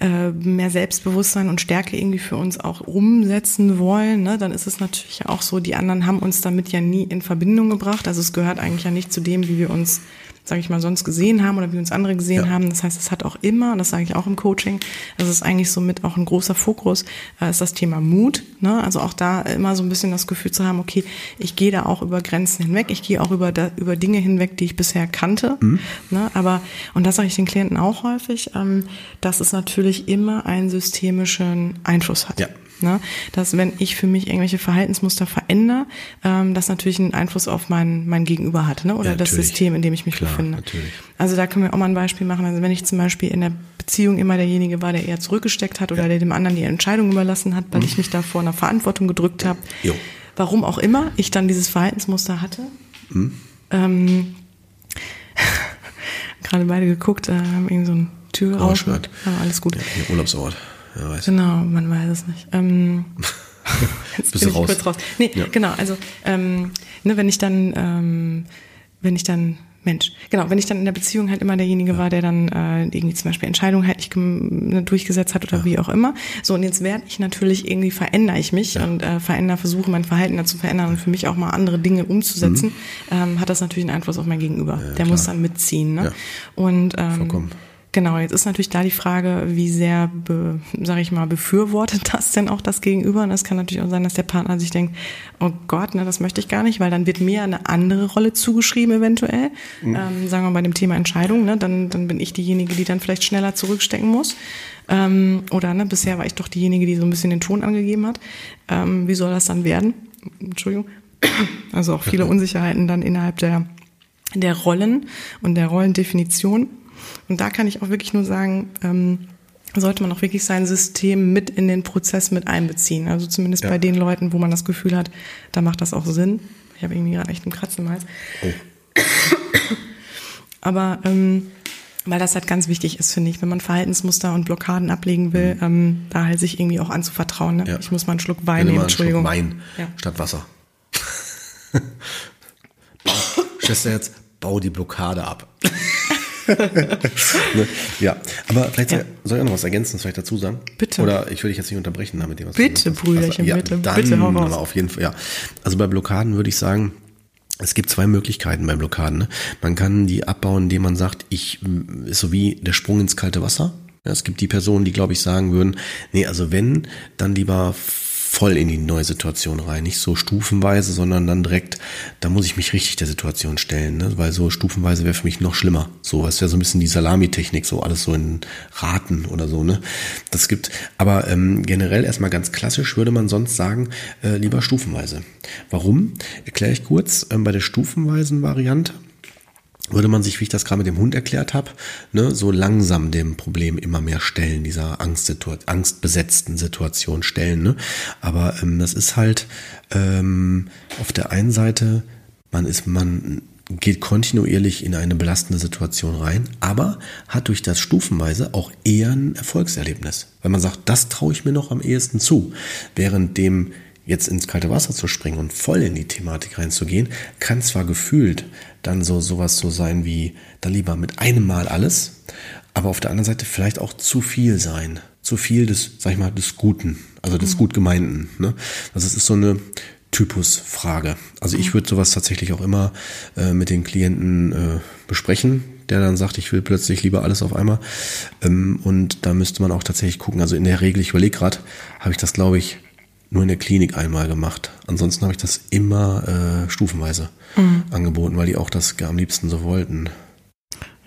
äh, mehr Selbstbewusstsein und Stärke irgendwie für uns auch umsetzen wollen, ne, dann ist es natürlich auch so, die anderen haben uns damit ja nie in Verbindung gebracht. Also es gehört eigentlich ja nicht zu dem, wie wir uns sage ich mal, sonst gesehen haben oder wie uns andere gesehen ja. haben. Das heißt, es hat auch immer, das sage ich auch im Coaching, das ist eigentlich somit auch ein großer Fokus, äh, ist das Thema Mut. Ne? Also auch da immer so ein bisschen das Gefühl zu haben, okay, ich gehe da auch über Grenzen hinweg, ich gehe auch über, da, über Dinge hinweg, die ich bisher kannte. Mhm. Ne? Aber, und das sage ich den Klienten auch häufig, ähm, dass es natürlich immer einen systemischen Einfluss hat.
Ja.
Ne? Dass wenn ich für mich irgendwelche Verhaltensmuster verändere, ähm, das natürlich einen Einfluss auf mein, mein Gegenüber hat, ne? oder ja, das System, in dem ich mich Klar, befinde.
Natürlich.
Also da können wir auch mal ein Beispiel machen. Also wenn ich zum Beispiel in der Beziehung immer derjenige war, der eher zurückgesteckt hat oder ja. der dem anderen die Entscheidung überlassen hat, weil mhm. ich mich da vor einer Verantwortung gedrückt habe, warum auch immer ich dann dieses Verhaltensmuster hatte. Mhm. Ähm, gerade beide geguckt, äh, haben irgendwie so ein Türrausch. Oh, aber alles gut. Ja,
Urlaubsort. Wer weiß.
Genau, man weiß es nicht. Ähm, jetzt
Bist bin ich raus. kurz raus.
Nee, ja. genau, also ähm, ne, wenn ich dann, ähm, wenn ich dann Mensch, genau, wenn ich dann in der Beziehung halt immer derjenige ja. war, der dann äh, irgendwie zum Beispiel Entscheidungen halt nicht ne, durchgesetzt hat oder ja. wie auch immer. So, und jetzt werde ich natürlich irgendwie verändere ich mich ja. und äh, verändere, versuche mein Verhalten dazu verändern und für mich auch mal andere Dinge umzusetzen, mhm. ähm, hat das natürlich einen Einfluss auf mein Gegenüber. der klar. muss dann mitziehen. Ne? Und ähm, Vollkommen. Genau, jetzt ist natürlich da die Frage, wie sehr, be, sag ich mal, befürwortet das denn auch das Gegenüber? Und es kann natürlich auch sein, dass der Partner sich denkt, oh Gott, ne, das möchte ich gar nicht, weil dann wird mir eine andere Rolle zugeschrieben eventuell. Mhm. Ähm, sagen wir bei dem Thema Entscheidung, ne, dann, dann bin ich diejenige, die dann vielleicht schneller zurückstecken muss. Ähm, oder ne, bisher war ich doch diejenige, die so ein bisschen den Ton angegeben hat. Ähm, wie soll das dann werden? Entschuldigung. Also auch viele Unsicherheiten dann innerhalb der, der Rollen und der Rollendefinition. Und da kann ich auch wirklich nur sagen, ähm, sollte man auch wirklich sein System mit in den Prozess mit einbeziehen. Also zumindest ja. bei den Leuten, wo man das Gefühl hat, da macht das auch Sinn. Ich habe irgendwie gerade echt einen Kratzen im Hals. Oh. Aber ähm, weil das halt ganz wichtig ist, finde ich, wenn man Verhaltensmuster und Blockaden ablegen will, mhm. ähm, da halt sich irgendwie auch anzuvertrauen. Ne? Ja. Ich muss mal einen Schluck Wein nehmen, Entschuldigung.
Schluck Wein ja. statt Wasser. Schwester jetzt, bau die Blockade ab. ne? Ja, aber vielleicht ja. soll ich auch noch was ergänzen, vielleicht dazu sagen?
Bitte.
Oder ich will dich jetzt nicht unterbrechen damit. Was
bitte, Brüderchen, also, ja, bitte.
Dann,
bitte,
hau raus. auf jeden Fall, ja. Also bei Blockaden würde ich sagen, es gibt zwei Möglichkeiten bei Blockaden. Ne? Man kann die abbauen, indem man sagt, ich ist so wie der Sprung ins kalte Wasser. Ja, es gibt die Personen, die, glaube ich, sagen würden, nee, also wenn, dann lieber voll in die neue Situation rein. Nicht so stufenweise, sondern dann direkt, da muss ich mich richtig der Situation stellen, ne? weil so stufenweise wäre für mich noch schlimmer. So, es wäre so ein bisschen die Salami-Technik, so alles so in Raten oder so, ne? Das gibt, aber ähm, generell erstmal ganz klassisch würde man sonst sagen, äh, lieber stufenweise. Warum? Erkläre ich kurz. Ähm, bei der stufenweisen Variante würde man sich, wie ich das gerade mit dem Hund erklärt habe, ne, so langsam dem Problem immer mehr stellen, dieser Angstsituation, angstbesetzten Situation stellen. Ne? Aber ähm, das ist halt ähm, auf der einen Seite, man ist, man geht kontinuierlich in eine belastende Situation rein, aber hat durch das Stufenweise auch eher ein Erfolgserlebnis. Weil man sagt, das traue ich mir noch am ehesten zu. Während dem jetzt ins kalte Wasser zu springen und voll in die Thematik reinzugehen, kann zwar gefühlt dann so sowas so sein wie dann lieber mit einem Mal alles, aber auf der anderen Seite vielleicht auch zu viel sein, zu viel des, sag ich mal, des Guten, also des mhm. gut gemeinten. Ne? Also es ist so eine Typusfrage. Also ich mhm. würde sowas tatsächlich auch immer äh, mit den Klienten äh, besprechen, der dann sagt, ich will plötzlich lieber alles auf einmal. Ähm, und da müsste man auch tatsächlich gucken. Also in der Regel, ich überlege gerade, habe ich das, glaube ich, nur in der Klinik einmal gemacht. Ansonsten habe ich das immer äh, stufenweise mhm. angeboten, weil die auch das am liebsten so wollten.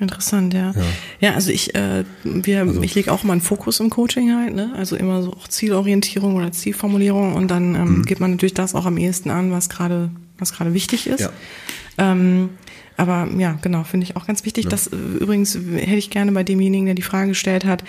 Interessant, ja. Ja, ja also ich, äh, wir, also, ich lege auch mal einen Fokus im Coaching halt, ne? Also immer so auch Zielorientierung oder Zielformulierung und dann ähm, mhm. geht man natürlich das auch am ehesten an, was gerade, was gerade wichtig ist. Ja. Ähm, aber ja, genau, finde ich auch ganz wichtig. Ja. Das äh, übrigens hätte ich gerne bei demjenigen, der die Frage gestellt hat,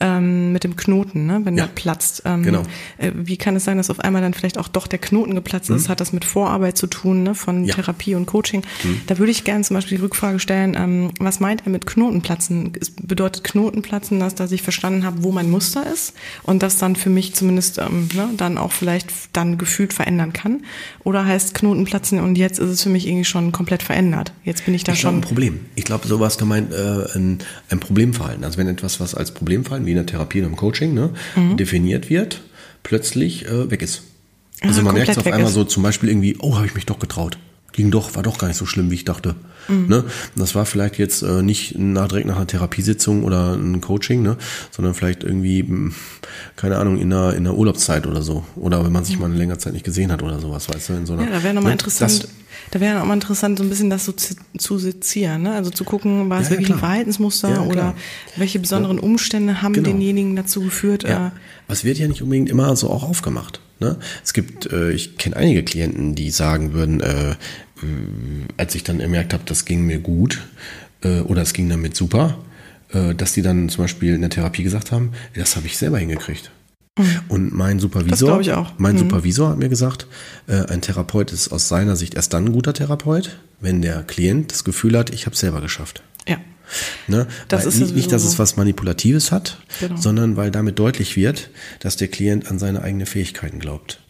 ähm, mit dem Knoten, ne, wenn ja. der platzt. Ähm, genau. Äh, wie kann es sein, dass auf einmal dann vielleicht auch doch der Knoten geplatzt mhm. ist? Hat das mit Vorarbeit zu tun, ne, von ja. Therapie und Coaching? Mhm. Da würde ich gerne zum Beispiel die Rückfrage stellen, ähm, was meint er mit Knotenplatzen? Es bedeutet Knotenplatzen, dass, dass ich verstanden habe, wo mein Muster ist und das dann für mich zumindest ähm, ne, dann auch vielleicht dann gefühlt verändern kann? Oder heißt Knotenplatzen und jetzt ist es für mich irgendwie schon komplett verändert? Jetzt bin ich da
ich
schon.
ein Problem. Ich glaube, sowas kann man äh, ein, ein Problemverhalten. Also wenn etwas, was als Problemverhalten, wie in der Therapie und im Coaching, ne, mhm. definiert wird, plötzlich äh, weg ist. Also ah, man merkt es auf einmal ist. so zum Beispiel irgendwie, oh, habe ich mich doch getraut ging doch, war doch gar nicht so schlimm, wie ich dachte. Mhm. Ne? Das war vielleicht jetzt äh, nicht nach, direkt nach einer Therapiesitzung oder ein Coaching, ne? sondern vielleicht irgendwie, hm, keine Ahnung, in einer, in einer Urlaubszeit oder so. Oder wenn man sich mhm. mal eine längere Zeit nicht gesehen hat oder sowas, weißt du, in so einer.
Ja, da wäre nochmal ne? interessant. Das, da wäre nochmal interessant, so ein bisschen das so zu, zu sezieren, ne? Also zu gucken, war es ja, wirklich ja, ein Verhaltensmuster ja, oder welche besonderen Umstände haben genau. denjenigen dazu geführt. Ja. Äh,
Was wird ja nicht unbedingt immer so auch aufgemacht. Ne? Es gibt, äh, ich kenne einige Klienten, die sagen würden, äh, als ich dann gemerkt habe, das ging mir gut äh, oder es ging damit super, äh, dass die dann zum Beispiel in der Therapie gesagt haben, das habe ich selber hingekriegt. Mhm. Und mein Supervisor, mein mhm. Supervisor hat mir gesagt, äh, ein Therapeut ist aus seiner Sicht erst dann ein guter Therapeut, wenn der Klient das Gefühl hat, ich habe es selber geschafft.
Ja.
Ne? Das ist nicht, nicht, dass es was Manipulatives hat, genau. sondern weil damit deutlich wird, dass der Klient an seine eigenen Fähigkeiten glaubt.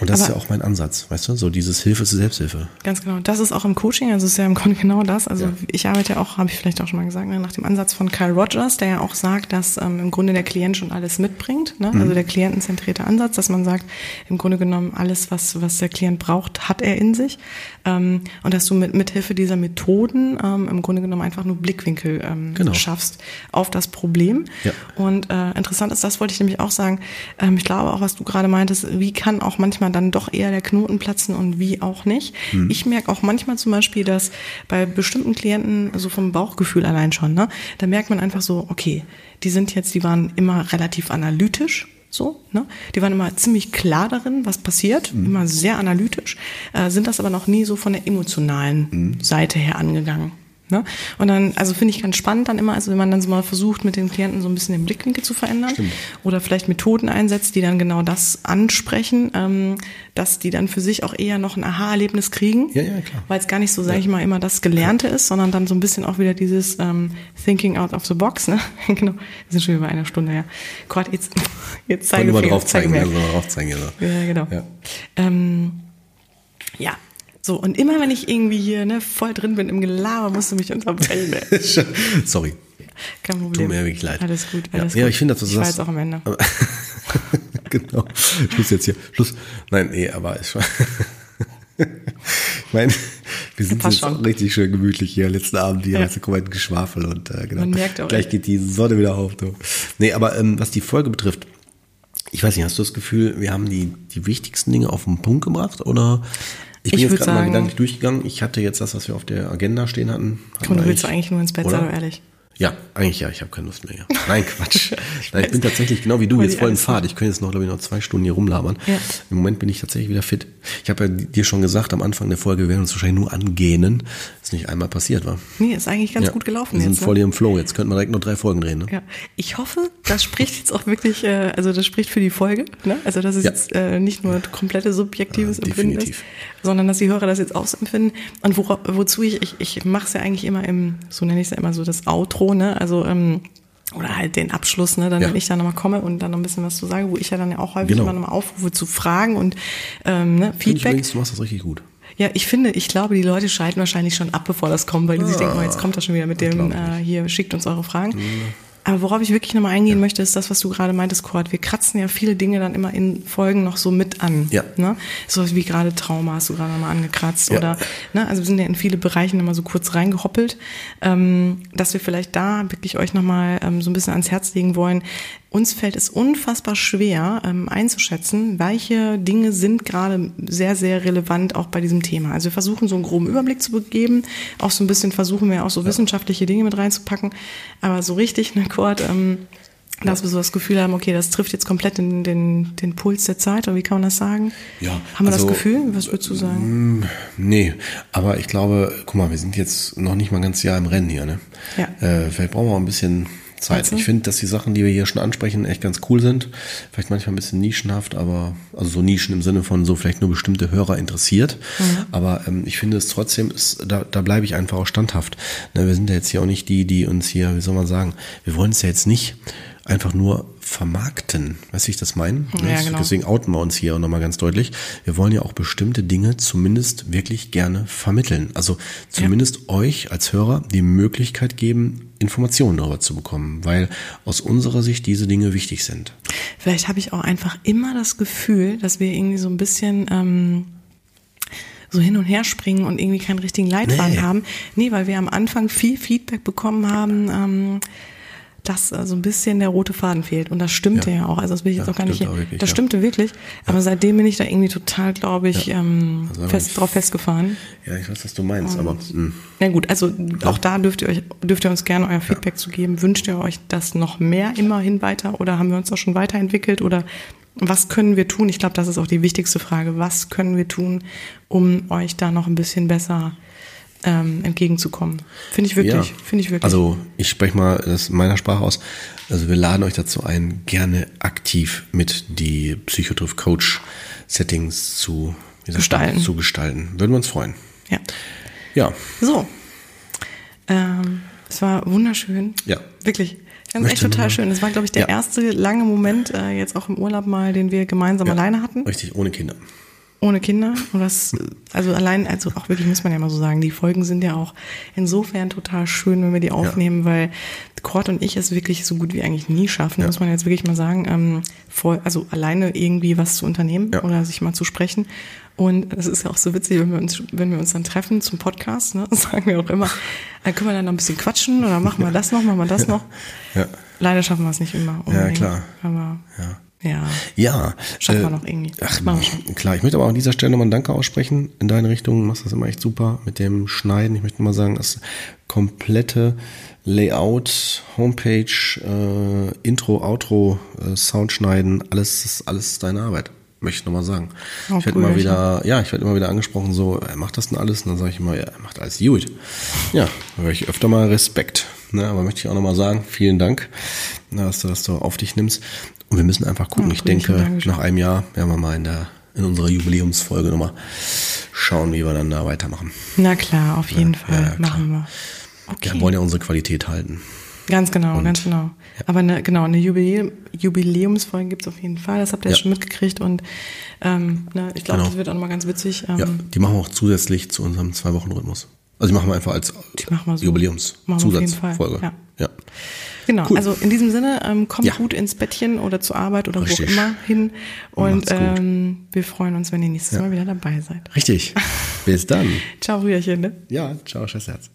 Und das Aber ist ja auch mein Ansatz, weißt du, so dieses Hilfe zur Selbsthilfe.
Ganz genau. Das ist auch im Coaching, also ist ja im Grunde genau das. Also ja. ich arbeite ja auch, habe ich vielleicht auch schon mal gesagt, ne, nach dem Ansatz von Kyle Rogers, der ja auch sagt, dass ähm, im Grunde der Klient schon alles mitbringt. Ne? Mhm. Also der klientenzentrierte Ansatz, dass man sagt, im Grunde genommen alles, was, was der Klient braucht, hat er in sich. Ähm, und dass du mit, mit Hilfe dieser Methoden ähm, im Grunde genommen einfach nur Blickwinkel ähm, genau. schaffst auf das Problem. Ja. Und äh, interessant ist, das wollte ich nämlich auch sagen, ähm, ich glaube auch, was du gerade meintest, wie kann auch manchmal dann doch eher der Knoten platzen und wie auch nicht. Hm. Ich merke auch manchmal zum Beispiel, dass bei bestimmten Klienten, so vom Bauchgefühl allein schon, ne, da merkt man einfach so, okay, die sind jetzt, die waren immer relativ analytisch, so, ne? Die waren immer ziemlich klar darin, was passiert, mhm. immer sehr analytisch, äh, sind das aber noch nie so von der emotionalen mhm. Seite her angegangen. Ne? Und dann, also finde ich ganz spannend dann immer, also wenn man dann so mal versucht, mit den Klienten so ein bisschen den Blickwinkel zu verändern
Stimmt.
oder vielleicht Methoden einsetzt, die dann genau das ansprechen, ähm, dass die dann für sich auch eher noch ein Aha-Erlebnis kriegen.
Ja, ja.
Weil es gar nicht so, sage ich mal, immer das Gelernte ist, sondern dann so ein bisschen auch wieder dieses ähm, Thinking out of the box. Ne? genau, wir sind schon über einer Stunde, ja. Gott, jetzt, jetzt zeigen
immer
wir
drauf zeigen,
mir.
also mal drauf zeigen. Also.
Ja, genau.
Ja.
Ähm, ja. So, und immer wenn ich irgendwie hier ne, voll drin bin im Gelaber, musst du mich unterbrechen.
Sorry.
Kein Problem.
Tut mir wirklich leid.
Alles gut,
Ja,
alles
ja,
gut.
ich finde, dass du
ich war
sagst-
jetzt auch am Ende.
Genau. Schluss jetzt hier. Schluss. Nein, nee, aber ich, ich meine, wir sind
passt
jetzt
schon.
richtig schön gemütlich hier. Letzten Abend hier,
Ja.
mal, ein Geschwafel und äh, genau.
Man merkt auch
Gleich geht die Sonne wieder auf. Du. Nee, aber ähm, was die Folge betrifft, ich weiß nicht, hast du das Gefühl, wir haben die, die wichtigsten Dinge auf den Punkt gebracht oder ich bin
Ich
jetzt gerade mal gedanklich durchgegangen. Ich hatte jetzt das, was wir auf der Agenda stehen hatten.
Komm, du
wir
willst eigentlich nur ins Bett, sei doch ehrlich.
Ja, eigentlich ja, ich habe keine Lust mehr. Ja. Nein, Quatsch. Nein, ich bin tatsächlich genau wie du jetzt voll in
alles
Fahrt. Ich könnte jetzt noch, glaube ich, noch zwei Stunden hier rumlabern.
Ja.
Im Moment bin ich tatsächlich wieder fit. Ich habe ja dir schon gesagt am Anfang der Folge, wir werden uns wahrscheinlich nur angähnen. Ist nicht einmal passiert, war.
Nee, ist eigentlich ganz
ja.
gut gelaufen
Wir sind
jetzt.
voll
Ne?
im Flow. Jetzt könnten wir direkt noch drei Folgen drehen. Ne?
Ja, ich hoffe, das spricht jetzt auch wirklich, äh, also das spricht für die Folge, ne? Also dass es
Ja.
jetzt äh, nicht nur komplette subjektives
Ja,
Empfinden ist, sondern dass die Hörer das jetzt auch so empfinden. Und wora, wozu ich, ich, ich mache es ja eigentlich immer im, so nenne ich es ja immer so das Outro, ne? Also ähm, oder halt den Abschluss, ne? Dann
Ja.
wenn ich da nochmal komme und dann noch ein bisschen was zu sagen, wo ich ja dann ja auch häufig
Genau.
immer nochmal aufrufe zu Fragen und ähm, ne? Feedback.
übrigens, du machst das richtig gut.
Ja, ich finde, ich glaube, die Leute schalten wahrscheinlich schon ab, bevor das kommt, weil die sich denken, oh, jetzt kommt er schon wieder mit dem, äh, hier, schickt uns eure Fragen. Aber worauf ich wirklich nochmal eingehen möchte, ist das, was du gerade meintest, Kurt. Wir kratzen ja viele Dinge dann immer in Folgen noch so mit an.
Ja.
Ne? So wie gerade Trauma hast du gerade mal angekratzt.
Ja.
Oder, ne, also wir sind ja in viele Bereiche immer so kurz reingehoppelt, ähm, dass wir vielleicht da wirklich euch nochmal ähm, so ein bisschen ans Herz legen wollen. Uns fällt es unfassbar schwer ähm, einzuschätzen, welche Dinge sind gerade sehr, sehr relevant auch bei diesem Thema. Also wir versuchen so einen groben Überblick zu geben, auch so ein bisschen versuchen wir auch so wissenschaftliche Dinge mit reinzupacken, aber so richtig, ne, Kurt, ähm, dass wir so das Gefühl haben, okay, das trifft jetzt komplett den, den, den Puls der Zeit, oder wie kann man das sagen?
Ja,
Haben wir
also,
das Gefühl? Was würdest du sagen?
Nee, aber ich glaube, guck mal, wir sind jetzt noch nicht mal ein ganzes Jahr im Rennen hier. Ne?
Ja.
Äh, vielleicht brauchen wir auch ein bisschen Zeit.
Du?
Ich finde, dass die Sachen, die wir hier schon ansprechen, echt ganz cool sind. Vielleicht manchmal ein bisschen nischenhaft, aber also so Nischen im Sinne von so vielleicht nur bestimmte Hörer interessiert.
Mhm.
Aber ähm, ich finde es trotzdem, ist, da, da bleibe ich einfach auch standhaft. Ne, wir sind ja jetzt hier auch nicht die, die uns hier, wie soll man sagen, wir wollen es ja jetzt nicht einfach nur vermarkten. Weißt du, wie ich das meine?
Ja,
Das-
genau.
Deswegen outen wir uns hier nochmal ganz deutlich. Wir wollen ja auch bestimmte Dinge zumindest wirklich gerne vermitteln. Also zumindest euch als Hörer die Möglichkeit geben, Informationen darüber zu bekommen, weil aus unserer Sicht diese Dinge wichtig sind.
Vielleicht habe ich auch einfach immer das Gefühl, dass wir irgendwie so ein bisschen ähm, so hin und her springen und irgendwie keinen richtigen Leitfaden
Nee.
haben. Nee, weil wir am Anfang viel Feedback bekommen haben, ähm, dass so ein bisschen der rote Faden fehlt. Und das stimmte ja,
Ja.
auch. Also das will ich jetzt
Ja,
auch gar nicht.
auch wirklich,
das stimmte wirklich. Aber seitdem bin ich da irgendwie total, glaube ich, ähm,
Also
fest,
ich-
drauf festgefahren.
Ja, ich weiß, was du meinst, aber mh.
Na gut, also auch da dürft ihr euch, dürft ihr uns gerne euer Feedback zu geben. Wünscht ihr euch das noch mehr immerhin weiter oder haben wir uns auch schon weiterentwickelt oder was können wir tun? Ich glaube, das ist auch die wichtigste Frage. Was können wir tun, um euch da noch ein bisschen besser ähm, entgegenzukommen? Finde ich wirklich,
Ja.
finde ich wirklich.
Also ich spreche mal das in meiner Sprache aus. Also wir laden euch dazu ein, gerne aktiv mit die Psychotriff Coach Settings zu
Gestalten.
zu gestalten. Würden wir uns freuen.
ja.
Ja,
So. Ähm, es war wunderschön.
Ja.
Wirklich. Ganz
Möchte
echt total schön. Es war, glaube ich, der
Ja.
erste lange Moment, äh, jetzt auch im Urlaub mal, den wir gemeinsam
ja.
alleine hatten.
Richtig, ohne Kinder.
Ohne Kinder. Und das, also allein, also auch wirklich muss man ja mal so sagen, die Folgen sind ja auch insofern total schön, wenn wir die aufnehmen, weil Kurt und ich es wirklich so gut wie eigentlich nie schaffen,
Ja.
muss man jetzt wirklich mal sagen, ähm, voll, also alleine irgendwie was zu unternehmen
Ja.
oder sich mal zu sprechen. Und es ist ja auch so witzig, wenn wir uns, wenn wir uns dann treffen zum Podcast, ne, sagen wir auch immer, dann können wir dann noch ein bisschen quatschen oder machen wir das noch, machen wir das noch.
Ja.
Leider schaffen wir es nicht immer. unbedingt,
klar.
Aber
Ja.
Ja.
Ja.
Schaffen wir noch irgendwie.
Ach,
Machen wir schon.
klar, ich möchte aber an dieser Stelle nochmal ein Danke aussprechen in deine Richtung. Du machst das immer echt super mit dem Schneiden. Ich möchte mal sagen, das komplette Layout, Homepage, äh, Intro, Outro, äh, Soundschneiden, alles, ist alles deine Arbeit. möchte ich nochmal sagen.
Oh,
ich werde
cool,
immer wieder, ja, ich werde immer wieder angesprochen, so, er macht das denn alles? Und dann sage ich immer, ja, er macht alles gut. Ja, höre ich öfter mal Respekt. Ne, aber möchte ich auch nochmal sagen, vielen Dank, na, dass du das so auf dich nimmst. Und wir müssen einfach gucken.
Ja,
ich denke,
Dankeschön.
nach einem Jahr werden wir mal in der in unserer Jubiläumsfolge nochmal schauen, wie wir dann da weitermachen.
Na klar, auf jeden Fall.
ja.
Machen wir. Okay.
Wir wollen ja unsere Qualität halten.
Ganz genau, ganz genau. Aber eine, genau, eine Jubiläum, Jubiläumsfolge gibt's auf jeden Fall. Das habt ihr
Ja.
jetzt schon mitgekriegt. Und ähm, ne, ich glaube,
Genau.
das wird auch nochmal ganz witzig. Ähm,
Ja, die machen wir auch zusätzlich zu unserem Zwei-Wochen-Rhythmus. Also die machen wir einfach als
so.
Jubiläumszusatzfolge.
Ja.
ja.
Genau,
cool.
also in diesem Sinne, ähm, kommt
ja.
gut ins Bettchen oder zur Arbeit oder
Richtig.
wo immer hin. Und ähm, wir freuen uns, wenn ihr nächstes ja. Mal wieder dabei seid.
Richtig. Bis dann.
ciao, Rührchen. Ne?
Ja, ciao, Scheißherz.